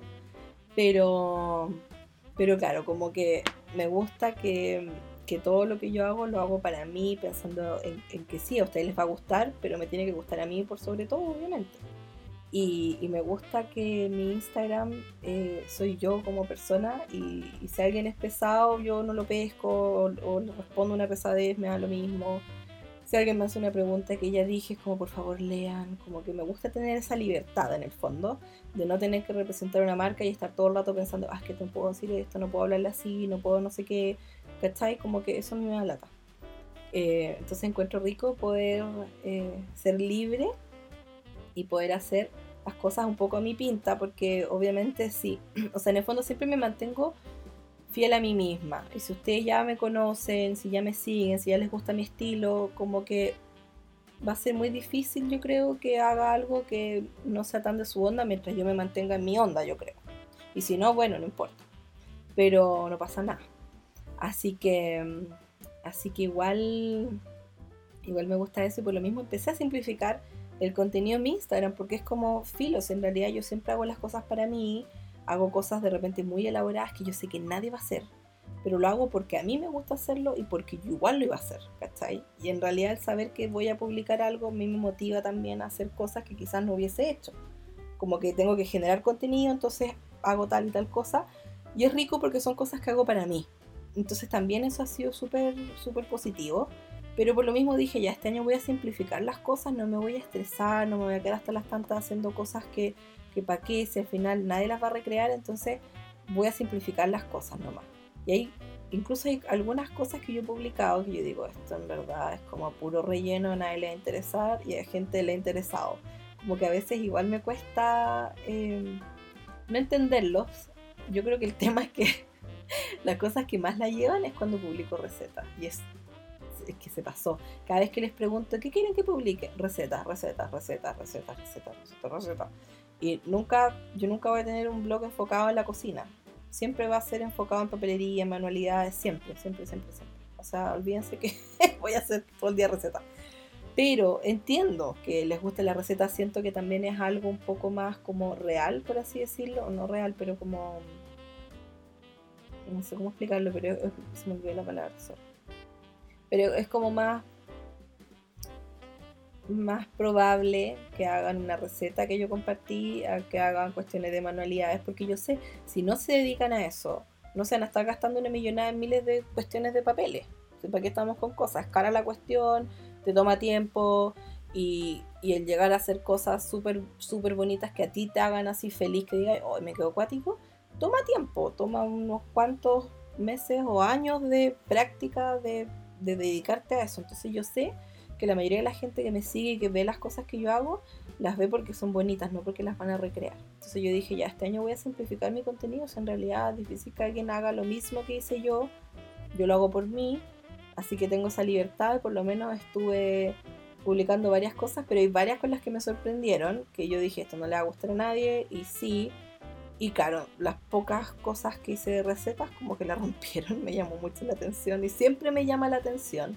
Pero, pero claro, como que me gusta que, todo lo que yo hago lo hago para mí, pensando en, en, que sí, a ustedes les va a gustar, pero me tiene que gustar a mí por sobre todo, obviamente. Y, me gusta que mi Instagram eh, soy yo como persona y, si alguien es pesado yo no lo pesco o, le respondo una pesadez, me da lo mismo. Si alguien me hace una pregunta que ya dije, es como por favor lean, como que me gusta tener esa libertad en el fondo, de no tener que representar una marca y estar todo el rato pensando, ah, es que no puedo decir esto, no puedo hablarle así, no puedo no sé qué, ¿cachai? Como que eso me da lata. Eh, entonces encuentro rico poder eh, ser libre y poder hacer las cosas un poco a mi pinta, porque obviamente sí, o sea, en el fondo siempre me mantengo fiel a mí misma. Y si ustedes ya me conocen, si ya me siguen, si ya les gusta mi estilo, como que va a ser muy difícil, yo creo, que haga algo que no sea tan de su onda mientras yo me mantenga en mi onda, yo creo. Y si no, bueno, no importa. pero no pasa nada. Así que, así que igual, igual me gusta eso y por lo mismo empecé a simplificar el contenido en mi Instagram porque es como filos, en realidad yo siempre hago las cosas para mí, hago cosas de repente muy elaboradas que yo sé que nadie va a hacer, pero lo hago porque a mí me gusta hacerlo y porque yo igual lo iba a hacer, ¿cachai? Y en realidad el saber que voy a publicar algo a mí me motiva también a hacer cosas que quizás no hubiese hecho, como que tengo que generar contenido, entonces hago tal y tal cosa, y es rico porque son cosas que hago para mí, entonces también eso ha sido súper, súper positivo. Pero por lo mismo dije, ya este año voy a simplificar las cosas, no me voy a estresar, no me voy a quedar hasta las tantas haciendo cosas que, que para qué, si al final nadie las va a recrear, entonces voy a simplificar las cosas nomás. Y hay, incluso hay algunas cosas que yo he publicado que yo digo, esto en verdad es como puro relleno, a nadie le va a interesar y a gente le ha interesado. Como que a veces igual me cuesta eh, no entenderlos. Yo creo que el tema es que las cosas que más la llevan es cuando publico recetas. Y es, es que se pasó. Cada vez que les pregunto, ¿qué quieren que publique? Recetas, recetas, recetas, recetas, recetas, recetas, recetas. Y nunca, yo nunca voy a tener un blog enfocado en la cocina. Siempre va a ser enfocado en papelería, en manualidades, siempre, siempre, siempre, siempre. O sea, olvídense que voy a hacer todo el día recetas. Pero entiendo que les guste la receta, siento que también es algo un poco más como real, por así decirlo, no real, pero como no sé cómo explicarlo, pero se me olvidó la palabra. Pero es como más más probable que hagan una receta que yo compartí a que hagan cuestiones de manualidades, porque yo sé, si no se dedican a eso, no se van a estar gastando una millonada en miles de cuestiones de papeles. ¿Para qué estamos con cosas? Cara la cuestión, te toma tiempo y, y el llegar a hacer cosas súper súper bonitas que a ti te hagan así feliz, que digas, oh, me quedo acuático, toma tiempo, toma unos cuantos meses o años de práctica de, dedicarte a eso. Entonces yo sé que la mayoría de la gente que me sigue y que ve las cosas que yo hago, las ve porque son bonitas, no porque las van a recrear. Entonces yo dije, ya, este año voy a simplificar mi contenido. en realidad es difícil que alguien haga lo mismo que hice yo. Yo lo hago por mí. Así que tengo esa libertad. Por lo menos estuve publicando varias cosas, pero hay varias con las que me sorprendieron. Que yo dije, esto no le va a gustar a nadie. Y sí, y claro, las pocas cosas que hice de recetas como que la rompieron, me llamó mucho la atención y siempre me llama la atención,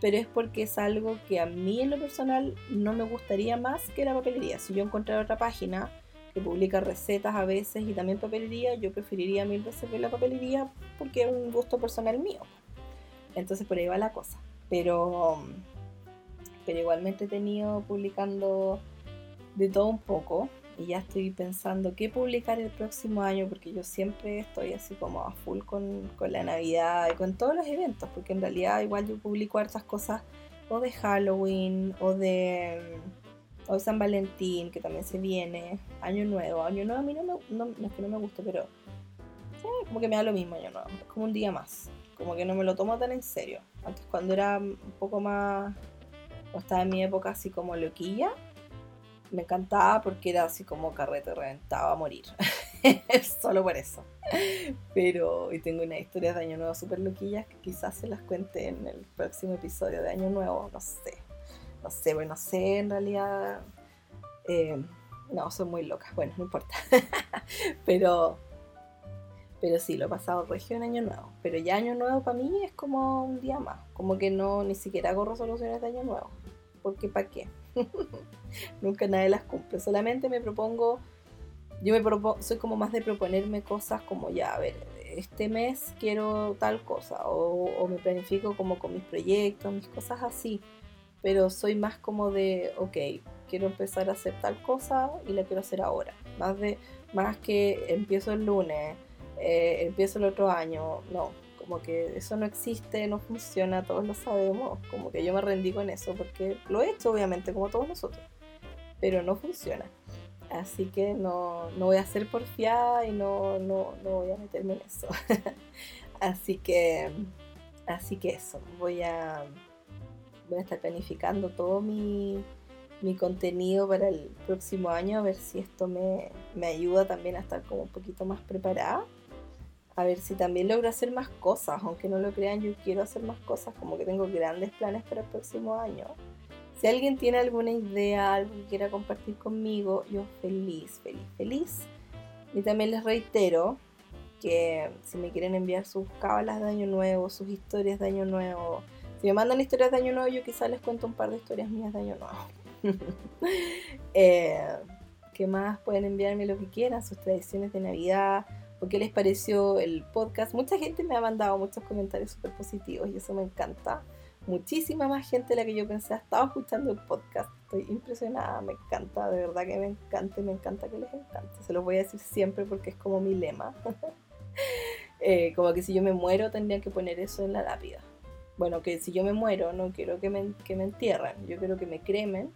pero es porque es algo que a mí en lo personal no me gustaría más que la papelería. Si yo encontrara otra página que publica recetas a veces y también papelería, yo preferiría mil veces ver la papelería porque es un gusto personal mío. Entonces por ahí va la cosa. Pero, pero igualmente he tenido publicando de todo un poco y ya estoy pensando qué publicar el próximo año porque yo siempre estoy así como a full con, la Navidad y con todos los eventos porque en realidad igual yo publico hartas cosas o de Halloween o de, o San Valentín que también se viene, Año Nuevo, Año Nuevo a mí no, me, no, es que no me guste pero eh, como que me da lo mismo Año Nuevo, es como un día más, como que no me lo tomo tan en serio, antes cuando era un poco más, o estaba en mi época así como loquilla, me encantaba porque era así como carrete reventaba a morir. Solo por eso. Pero, y tengo una historia de Año Nuevo súper loquillas que quizás se las cuente en el próximo episodio de Año Nuevo. No sé. No sé, bueno, no sé en realidad. Eh, no, son muy locas. Bueno, no importa. pero, pero sí, lo he pasado regio en Año Nuevo. Pero ya Año Nuevo para mí es como un día más. Como que no, ni siquiera hago resoluciones de Año Nuevo. Porque ¿para qué? Nunca nadie las cumple. Solamente me propongo, yo me propongo, soy como más de proponerme cosas como ya, a ver, este mes quiero tal cosa, o, me planifico como con mis proyectos, mis cosas así. Pero soy más como de, ok, quiero empezar a hacer tal cosa y la quiero hacer ahora. Más de, más que empiezo el lunes, eh, empiezo el otro año, no como que eso no existe, no funciona, todos lo sabemos, como que yo me rendí con eso, porque lo he hecho obviamente como todos nosotros, pero no funciona. Así que no, no voy a ser porfiada y no, no, no voy a meterme en eso. así que, así que eso, voy a, voy a estar planificando todo mi, mi contenido para el próximo año, a ver si esto me, me ayuda también a estar como un poquito más preparada a ver si también logro hacer más cosas, aunque no lo crean, yo quiero hacer más cosas, como que tengo grandes planes para el próximo año. Si alguien tiene alguna idea, algo que quiera compartir conmigo, yo feliz, feliz, feliz. Y también les reitero que si me quieren enviar sus cábalas de año nuevo, sus historias de año nuevo, si me mandan historias de año nuevo, yo quizás les cuento un par de historias mías de año nuevo. eh, ¿Qué más? Pueden enviarme lo que quieran, sus tradiciones de Navidad, qué les pareció el podcast. Mucha gente me ha mandado muchos comentarios súper positivos y eso me encanta. Muchísima más gente de la que yo pensé ha estado escuchando el podcast. Estoy impresionada, me encanta, de verdad que me encanta, me encanta que les encante. Se los voy a decir siempre porque es como mi lema. Eh, como que si yo me muero tendría que poner eso en la lápida. Bueno, que si yo me muero no quiero que me, que me entierren, yo quiero que me cremen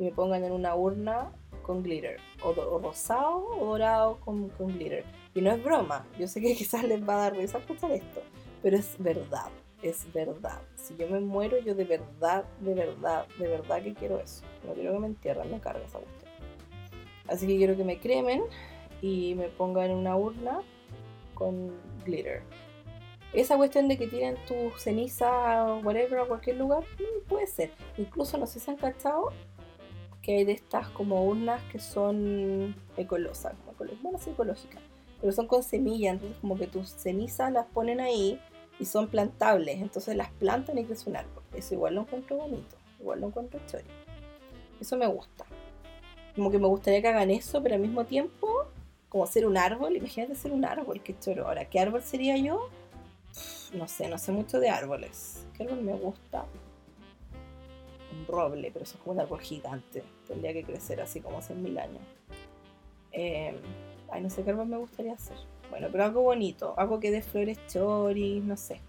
y me pongan en una urna con glitter, o, rosado o dorado con, glitter. Y no es broma, yo sé que quizás les va a dar risa escuchar esto, pero es verdad, es verdad. Si yo me muero, yo de verdad, de verdad, de verdad que quiero eso. No quiero que me entierren, me carga esa cuestión. Así que quiero que me cremen y me pongan en una urna con glitter. Esa cuestión de que tienen tu ceniza whatever a cualquier lugar, mm, puede ser. Incluso no sé si han cachado que hay de estas como urnas que son ecolosas, bueno, sí, ecológicas, pero son con semillas, entonces como que tus cenizas las ponen ahí y son plantables, entonces las plantan y crece un árbol. Eso igual lo encuentro bonito, igual lo encuentro chévere. Eso me gusta. Como que me gustaría que hagan eso, pero al mismo tiempo como ser un árbol, imagínate ser un árbol, qué choro. Ahora, ¿qué árbol sería yo? No sé, no sé mucho de árboles. ¿Qué árbol me gusta? Un roble, pero eso es como un árbol gigante. Tendría que crecer así como hace mil años. Em, ay, no sé qué árbol me gustaría hacer. Bueno, pero algo bonito, algo que dé flores choris, no sé.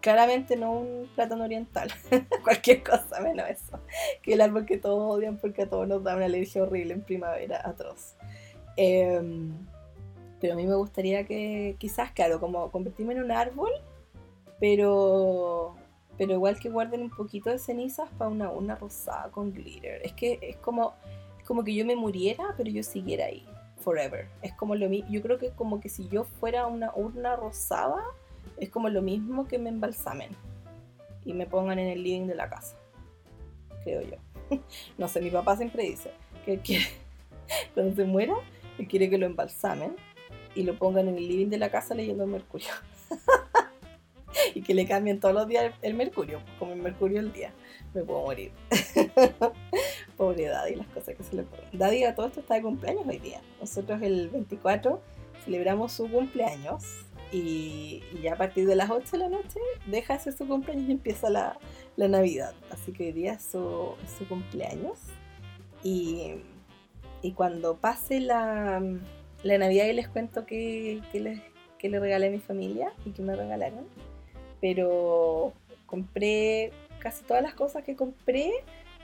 Claramente no un plátano oriental, cualquier cosa menos eso. Que el árbol que todos odian porque a todos nos da una alergia horrible en primavera, atroz. Em, pero a mí me gustaría que, quizás, claro, como convertirme en un árbol, pero, pero igual que guarden un poquito de cenizas para una urna rosada con glitter. Es que es como, como que yo me muriera, pero yo siguiera ahí, Es como lo mismo, yo creo que como que si yo fuera una urna rosada, es como lo mismo que me embalsamen y me pongan en el living de la casa, creo yo. no sé, mi papá siempre dice que, cuando se muera y quiere que lo embalsamen y lo pongan en el living de la casa leyendo Mercurio. y que le cambien todos los días el, Mercurio, como el Mercurio el día. Me puedo morir. Pobre Daddy, las cosas que se le ponen. Daddy a todo esto está de cumpleaños hoy día. Nosotros el 24 celebramos su cumpleaños y, ya a partir de las 8 de la noche deja hacer su cumpleaños y empieza la, la Navidad. Así que hoy día es su, su cumpleaños. Y y cuando pase la, la Navidad y les cuento que, les, le regalé a mi familia y que me regalaron. Pero compré casi todas las cosas que compré,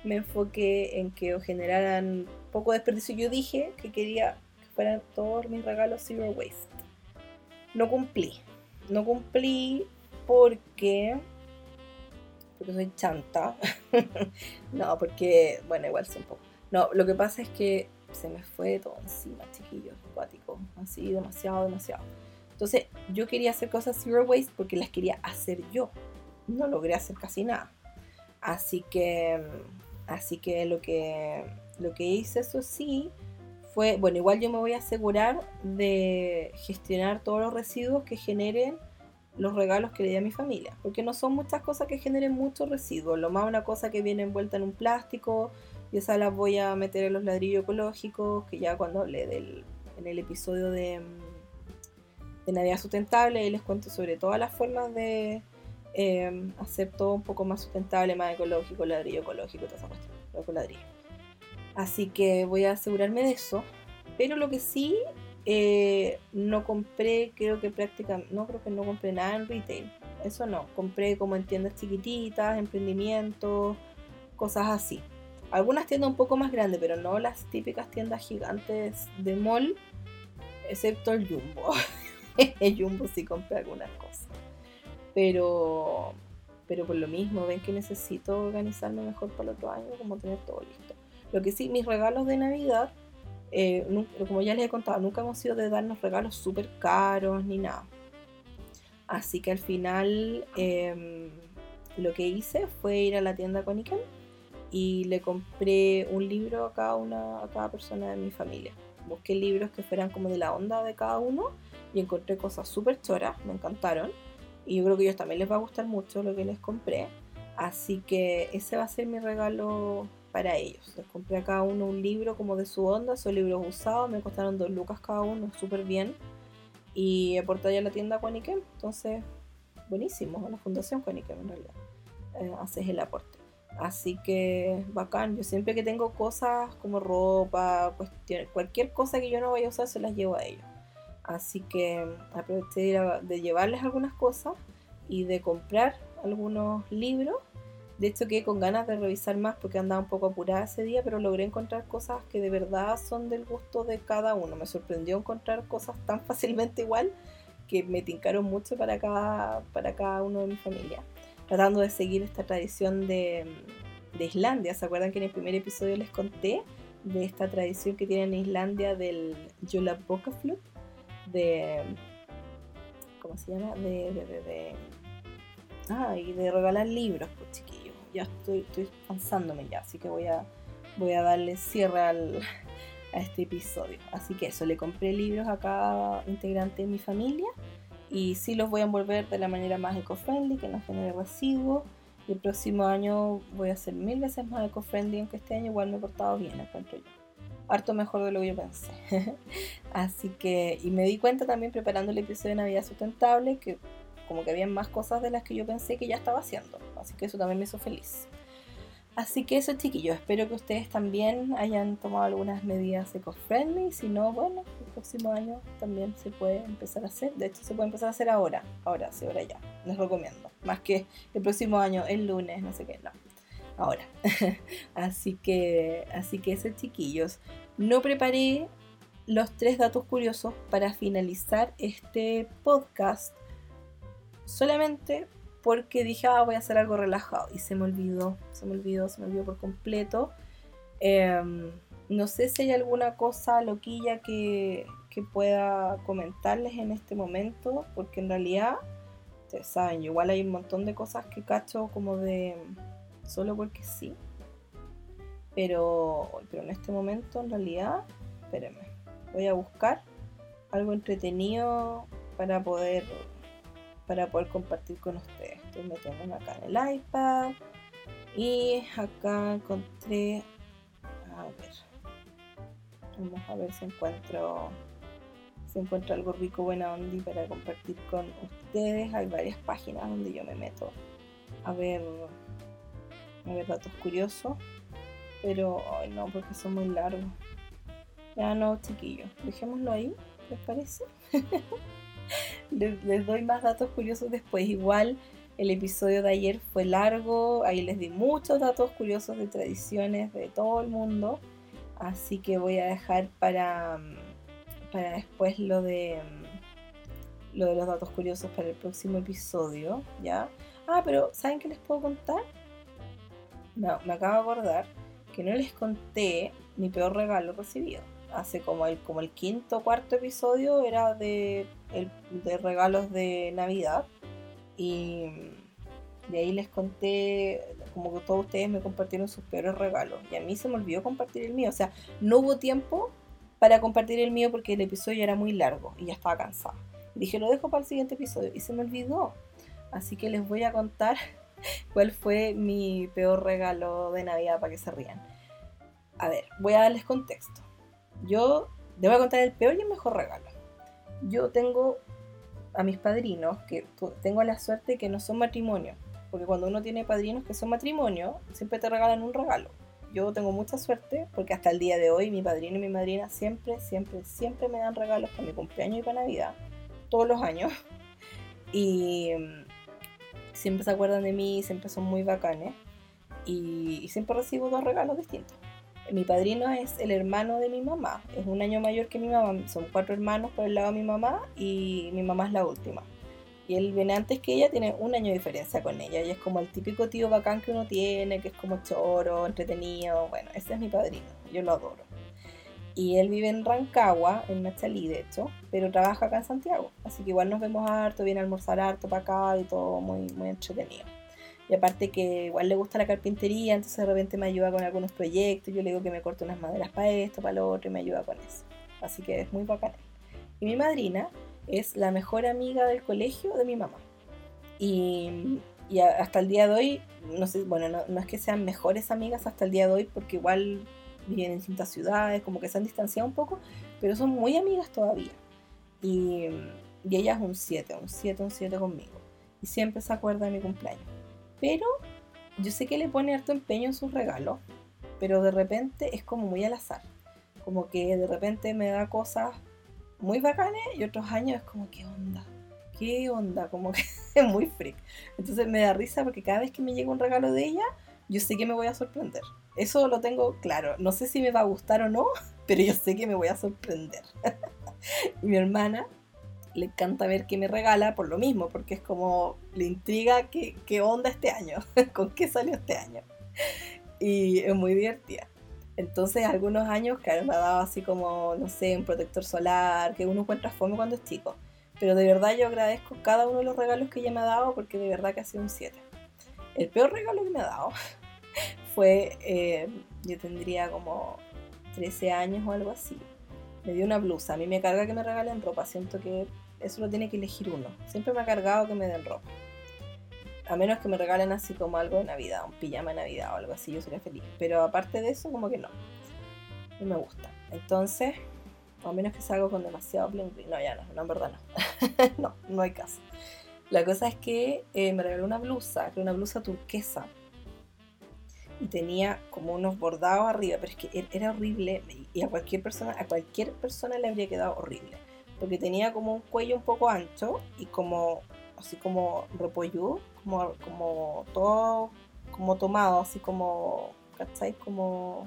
me enfoqué en que generaran poco desperdicio. Yo dije que quería que fueran todos mis regalos zero waste. No cumplí. No cumplí porque porque soy chanta. no, porque, bueno, igual soy un poco. No, lo que pasa es que se me fue todo encima, chiquillos, acuáticos, así demasiado, demasiado. Entonces yo quería hacer cosas zero waste porque las quería hacer yo. No logré hacer casi nada. Así que, así que lo que, lo que hice, eso sí, fue, bueno, igual yo me voy a asegurar de gestionar todos los residuos que generen los regalos que le di a mi familia, porque no son muchas cosas que generen muchos residuos, lo más una cosa que viene envuelta en un plástico, y esas las voy a meter en los ladrillos ecológicos, que ya cuando hablé del, en el episodio de, de Navidad Sustentable, les cuento sobre todas las formas de em, hacer todo un poco más sustentable, más ecológico, ladrillo ecológico, toda esa cuestión, con ladrillo. Así que voy a asegurarme de eso. Pero lo que sí, eh, no compré, creo que prácticamente, no creo que no compré nada en retail. Eso no, compré como en tiendas chiquititas, emprendimientos, cosas así. Algunas tiendas un poco más grandes, pero no las típicas tiendas gigantes de mall, excepto el Jumbo. el Jumbo sí compra algunas cosas. Pero, pero por lo mismo, ven que necesito organizarme mejor para el otro año, como tener todo listo. Lo que sí, mis regalos de Navidad, eh, como ya les he contado, nunca hemos sido de darnos regalos súper caros ni nada. Así que al final em, lo que hice fue ir a la tienda con Iken y le compré un libro a cada una a cada persona de mi familia. Busqué libros que fueran como de la onda de cada uno y encontré cosas súper choras, me encantaron. Y yo creo que a ellos también les va a gustar mucho lo que les compré. Así que ese va a ser mi regalo para ellos. Les compré a cada uno un libro como de su onda, son libros usados, me costaron dos lucas cada uno, súper bien. Y aporté ya a la tienda Quaniquem, entonces buenísimo, a la Fundación Quaniquem en realidad. Eh, haces el aporte. Así que bacán, yo siempre que tengo cosas como ropa, cualquier cosa que yo no vaya a usar, se las llevo a ellos. Así que aproveché de llevarles algunas cosas y de comprar algunos libros. De hecho, quedé con ganas de revisar más porque andaba un poco apurada ese día, pero logré encontrar cosas que de verdad son del gusto de cada uno. Me sorprendió encontrar cosas tan fácilmente igual que me tincaron mucho para cada, para cada uno de mi familia. Tratando de seguir esta tradición de, de Islandia. ¿Se acuerdan que en el primer episodio les conté de esta tradición que tienen en Islandia del Jolabokaflut? De. ¿Cómo se llama? De. de, de, ah, y de regalar libros, pues chiquillos. Ya estoy, estoy cansándome ya, así que voy a, voy a darle cierre al, a este episodio. Así que eso, le compré libros a cada integrante de mi familia y sí los voy a envolver de la manera más eco-friendly, que no genere residuos. Y el próximo año voy a hacer mil veces más eco-friendly, aunque este año igual me he portado bien, encuentro yo harto mejor de lo que yo pensé. Así que, y me di cuenta también preparando el episodio de Navidad Sustentable que como que había más cosas de las que yo pensé que ya estaba haciendo. Así que eso también me hizo feliz. Así que eso chiquillos, espero que ustedes también hayan tomado algunas medidas eco-friendly. Si no, bueno, el próximo año también se puede empezar a hacer. De hecho, se puede empezar a hacer ahora. Ahora, sí, ahora ya. Les recomiendo. Más que el próximo año, el lunes, no sé qué, no ahora. así que, así que eso chiquillos. No preparé los tres datos curiosos para finalizar este podcast solamente porque dije, ah, voy a hacer algo relajado y se me olvidó, se me olvidó, se me olvidó por completo. Em, no sé si hay alguna cosa loquilla que, que, pueda comentarles en este momento, porque en realidad, ustedes saben, igual hay un montón de cosas que cacho como de solo porque sí. Pero, pero en este momento, en realidad, espérenme, voy a buscar algo entretenido para poder para poder compartir con ustedes. Estoy metiendo acá en el iPad y acá encontré a ver vamos a ver si encuentro si encuentro algo rico buena onda para compartir con ustedes hay varias páginas donde yo me meto a ver a ver datos curiosos. Pero, ay no, porque son muy largos. Ya no, chiquillos, dejémoslo ahí, ¿les parece? les, doy más datos curiosos después. Igual el episodio de ayer fue largo, ahí les di muchos datos curiosos de tradiciones de todo el mundo. Así que voy a dejar para, para después lo de lo de los datos curiosos para el próximo episodio, ¿ya? Ah, pero ¿saben qué les puedo contar? no, me acabo de acordar que no les conté mi peor regalo recibido. Hace como el, como el quinto o cuarto episodio era de, de regalos de Navidad. Y de ahí les conté, como que todos ustedes me compartieron sus peores regalos. Y a mí se me olvidó compartir el mío. O sea, no hubo tiempo para compartir el mío porque el episodio era muy largo y ya estaba cansada. Dije, lo dejo para el siguiente episodio. Y se me olvidó. Así que les voy a contar cuál fue mi peor regalo de Navidad para que se rían. A ver, voy a darles contexto. Yo les voy a contar el peor y el mejor regalo. Yo tengo a mis padrinos, que tengo la suerte que no son matrimonio, porque cuando uno tiene padrinos que son matrimonio, siempre te regalan un regalo. Yo tengo mucha suerte porque hasta el día de hoy mi padrino y mi madrina siempre, siempre, siempre me dan regalos para mi cumpleaños y para Navidad, todos los años. Y siempre se acuerdan de mí, siempre son muy bacanes. Y, siempre recibo dos regalos distintos. Mi padrino es el hermano de mi mamá, es un año mayor que mi mamá, son cuatro hermanos por el lado de mi mamá y mi mamá es la última. Y él viene antes que ella, tiene un año de diferencia con ella. Y es como el típico tío bacán que uno tiene, que es como choro, entretenido, bueno, ese es mi padrino, yo lo adoro y él vive en Rancagua, en Machalí de hecho, pero trabaja acá en Santiago. Así que igual nos vemos harto, viene a almorzar harto para acá y todo muy, muy entretenido. Y aparte que igual le gusta la carpintería, entonces de repente me ayuda con algunos proyectos. Yo le digo que me corte unas maderas para esto, para lo otro y me ayuda con eso. Así que es muy bacán. Y mi madrina es la mejor amiga del colegio de mi mamá. Y, hasta el día de hoy, no sé, bueno, no, es que sean mejores amigas hasta el día de hoy, porque igual viven en distintas ciudades, como que se han distanciado un poco, pero son muy amigas todavía. Y, y ella es un 7, un 7, un 7 conmigo. Y siempre se acuerda de mi cumpleaños. Pero yo sé que le pone harto empeño en sus regalos, pero de repente es como muy al azar. Como que de repente me da cosas muy bacanes y otros años es como, ¿qué onda? ¿Qué onda? Como que es muy freak. Entonces me da risa porque cada vez que me llega un regalo de ella, yo sé que me voy a sorprender. Eso lo tengo claro. No sé si me va a gustar o no, pero yo sé que me voy a sorprender. mi hermana le encanta ver qué me regala por lo mismo, porque es como le intriga qué, qué onda este año, con qué salió este año. Y es muy divertida. Entonces, algunos años, claro, me ha dado así como, no sé, un protector solar, que uno encuentra fome cuando es chico. Pero de verdad yo agradezco cada uno de los regalos que ella me ha dado porque de verdad que ha sido un 7. El peor regalo que me ha dado fue, eh, yo tendría como 13 años o algo así. Me dio una blusa. A mí me carga que me regalen ropa. Siento que eso lo tiene que elegir uno. Siempre me ha cargado que me den ropa. A menos que me regalen así como algo de Navidad, un pijama de Navidad o algo así, yo sería feliz. Pero aparte de eso, como que no. No me gusta. Entonces, a menos que salga con demasiado bling No, ya no, no, en verdad no. no, no hay caso. La cosa es que eh, me regaló una blusa, que una blusa turquesa. Y tenía como unos bordados arriba, pero es que er, era horrible y a cualquier persona, a cualquier persona le habría quedado horrible. Porque tenía como un cuello un poco ancho y como así como repollo, como, como todo como tomado, así como, ¿cachai? Como,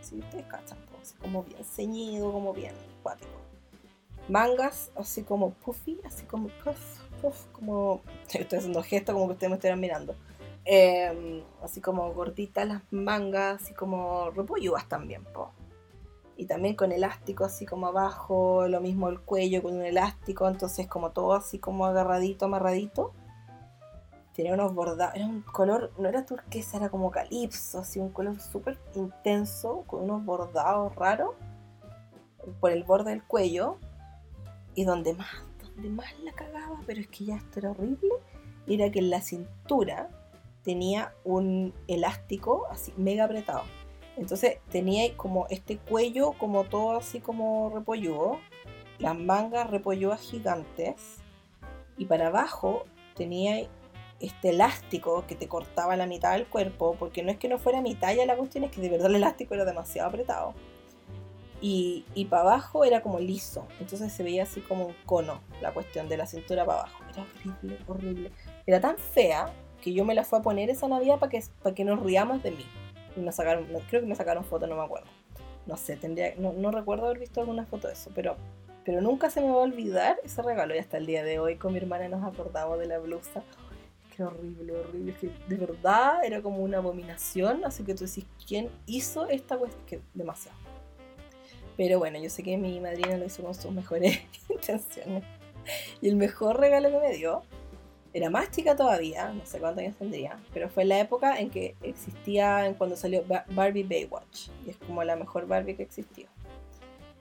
si ustedes cachan, así como bien ceñido, como bien acuático. Mangas, así como puffy, así como puff, puff, como, estoy haciendo gestos como que ustedes me estén mirando. Em, así como gorditas las mangas, así como repolludas también, po y también con elástico así como abajo, lo mismo el cuello con un elástico, entonces como todo así como agarradito, amarradito. Tenía unos bordados, era un color, no era turquesa, era como calipso, así un color súper intenso, con unos bordados raros por el borde del cuello. Y donde más, donde más la cagaba, pero es que ya esto era horrible, era que en la cintura tenía un elástico así mega apretado entonces tenía como este cuello como todo así como repolludo, las mangas repolludas gigantes y para abajo tenía este elástico que te cortaba la mitad del cuerpo, porque no es que no fuera mi talla la cuestión, es que de verdad el elástico era demasiado apretado. Y, y para abajo era como liso, entonces se veía así como un cono la cuestión de la cintura para abajo. Era horrible, horrible. Era tan fea que yo me la fui a poner esa Navidad para que, para que nos riamos de mí sacaron, creo que me sacaron fotos, no me acuerdo. No sé, tendría, no, recuerdo haber visto alguna foto de eso, pero, pero nunca se me va a olvidar ese regalo y hasta el día de hoy con mi hermana nos acordamos de la blusa. Que horrible, horrible, es que de verdad era como una abominación, así que tú decís, ¿quién hizo esta cuestión? Que demasiado. Pero bueno, yo sé que mi madrina lo hizo con sus mejores intenciones. Y el mejor regalo que me dio era más chica todavía, no sé cuántos años tendría, pero fue la época en que existía, en cuando salió Barbie Baywatch, y es como la mejor Barbie que existió.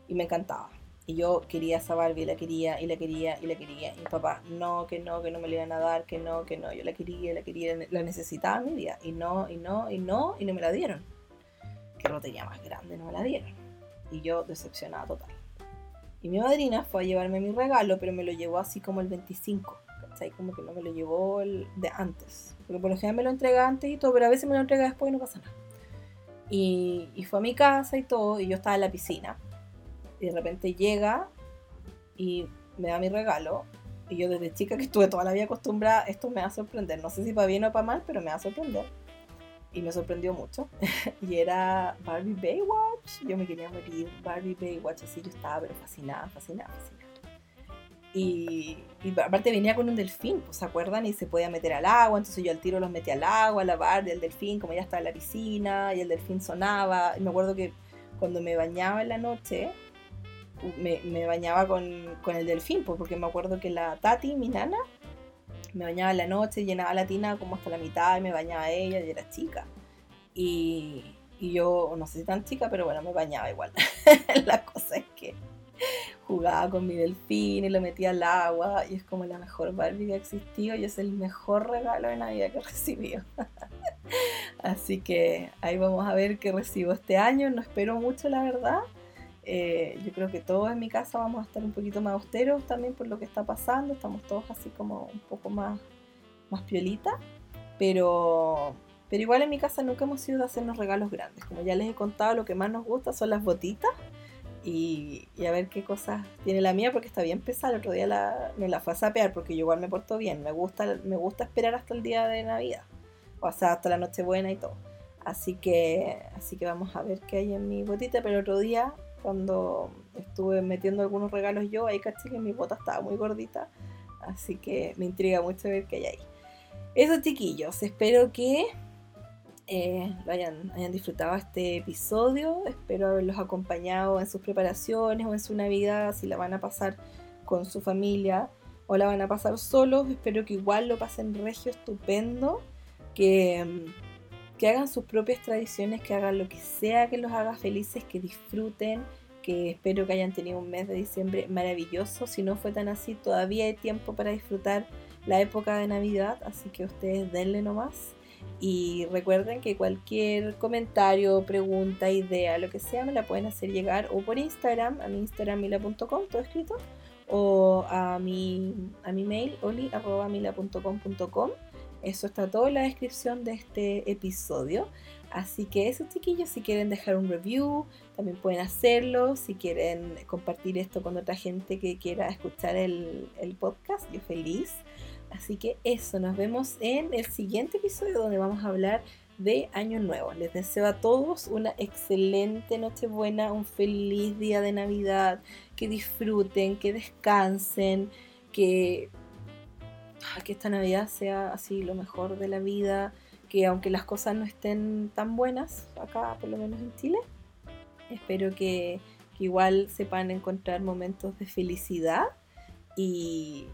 Y me encantaba. Y yo quería esa Barbie, la quería, y la quería, y la quería. Y mi papá, no, que no, que no me la iban a dar, que no, que no. Yo la quería, la quería, la necesitaba mi vida. Y no, y no, y no, y no me la dieron. Que no tenía más grande, no me la dieron. Y yo decepcionada total. Y mi madrina fue a llevarme mi regalo, pero me lo llevó así como el 25 ¿cachai? Como que no me lo llevó el de antes. Porque por lo general me lo entrega antes y todo, pero a veces me lo entrega después y no pasa nada. Y, y fue a mi casa y todo, y yo estaba en la piscina. Y de repente llega y me da mi regalo. Y yo desde chica que estuve toda la vida acostumbrada, esto me va a sorprender. No sé si para bien o para mal, pero me va a sorprender. Y me sorprendió mucho. y era Barbie Baywatch. Yo me quería morir. Barbie Baywatch, así yo estaba pero fascinada, fascinada, fascinada. Y, aparte venía con un delfín, pues se acuerdan, y se podía meter al agua, entonces yo al tiro los metí al agua, a lavar del delfín, como ya estaba en la piscina, y el delfín sonaba. Y me acuerdo que cuando me bañaba en la noche, me, bañaba con, el delfín, pues porque me acuerdo que la Tati, mi nana, me bañaba en la noche, llenaba la tina como hasta la mitad, y me bañaba ella, y era chica. Y, yo, no sé si tan chica, pero bueno, me bañaba igual. jugaba con mi delfín y lo metía al agua y es como la mejor Barbie que ha existido y es el mejor regalo de Navidad que he recibido. Así que ahí vamos a ver qué recibo este año. No espero mucho, la verdad. Eh, yo creo que todos en mi casa vamos a estar un poquito más austeros también por lo que está pasando. Estamos todos así como un poco más, más piolita. Pero, pero igual en mi casa nunca hemos ido a hacernos regalos grandes. Como ya les he contado, lo que más nos gusta son las botitas y, a ver qué cosas tiene la mía porque está bien pesada. El otro día me la fue a sapear porque yo igual me porto bien. Me gusta, me gusta esperar hasta el día de Navidad. O sea, hasta la Nochebuena y todo. Así que, así que vamos a ver qué hay en mi botita. Pero otro día, cuando estuve metiendo algunos regalos yo, ahí caché que mi bota estaba muy gordita. Así que me intriga mucho ver qué hay ahí. Eso chiquillos, espero que eh, hayan, hayan, disfrutado este episodio. Espero haberlos acompañado en sus preparaciones o en su Navidad, si la van a pasar con su familia o la van a pasar solos. Espero que igual lo pasen regio, estupendo. Que, que hagan sus propias tradiciones, que hagan lo que sea que los haga felices, que disfruten. Que espero que hayan tenido un mes de diciembre maravilloso. Si no fue tan así, todavía hay tiempo para disfrutar la época de Navidad. Así que ustedes denle nomás. Y recuerden que cualquier comentario, pregunta, idea, lo que sea, me la pueden hacer llegar o por Instagram, a mi Instagram mila.com, todo escrito, o a mi, a mi mail, oli.mila.com.com. Eso está todo en la descripción de este episodio. Así que eso, chiquillos, si quieren dejar un review, también pueden hacerlo. Si quieren compartir esto con otra gente que quiera escuchar el, el podcast, yo feliz. Así que eso, nos vemos en el siguiente episodio donde vamos a hablar de Año Nuevo. Les deseo a todos una excelente Nochebuena, un feliz día de Navidad, que disfruten, que descansen, que, que esta Navidad sea así lo mejor de la vida, que aunque las cosas no estén tan buenas acá, por lo menos en Chile, espero que, que igual sepan encontrar momentos de felicidad y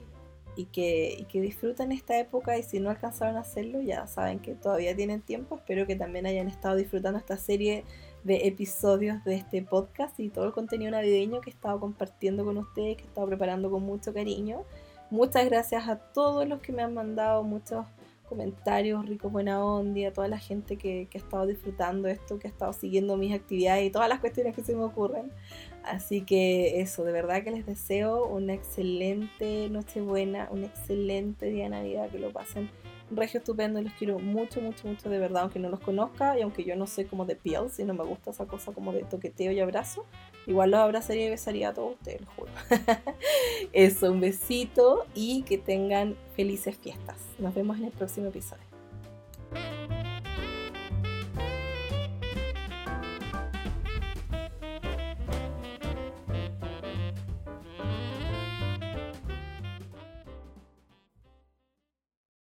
y que, que disfruten esta época y si no alcanzaron a hacerlo ya saben que todavía tienen tiempo. Espero que también hayan estado disfrutando esta serie de episodios de este podcast y todo el contenido navideño que he estado compartiendo con ustedes, que he estado preparando con mucho cariño. Muchas gracias a todos los que me han mandado muchos comentarios ricos, buena onda, a toda la gente que, que ha estado disfrutando esto, que ha estado siguiendo mis actividades y todas las cuestiones que se me ocurren. Así que eso, de verdad que les deseo una excelente Nochebuena, un excelente día de Navidad, que lo pasen regio estupendo y los quiero mucho, mucho, mucho de verdad, aunque no los conozca y aunque yo no soy como de piel, si no me gusta esa cosa como de toqueteo y abrazo, igual los abrazaría y besaría a todos ustedes, lo juro. Eso, un besito y que tengan felices fiestas. Nos vemos en el próximo episodio.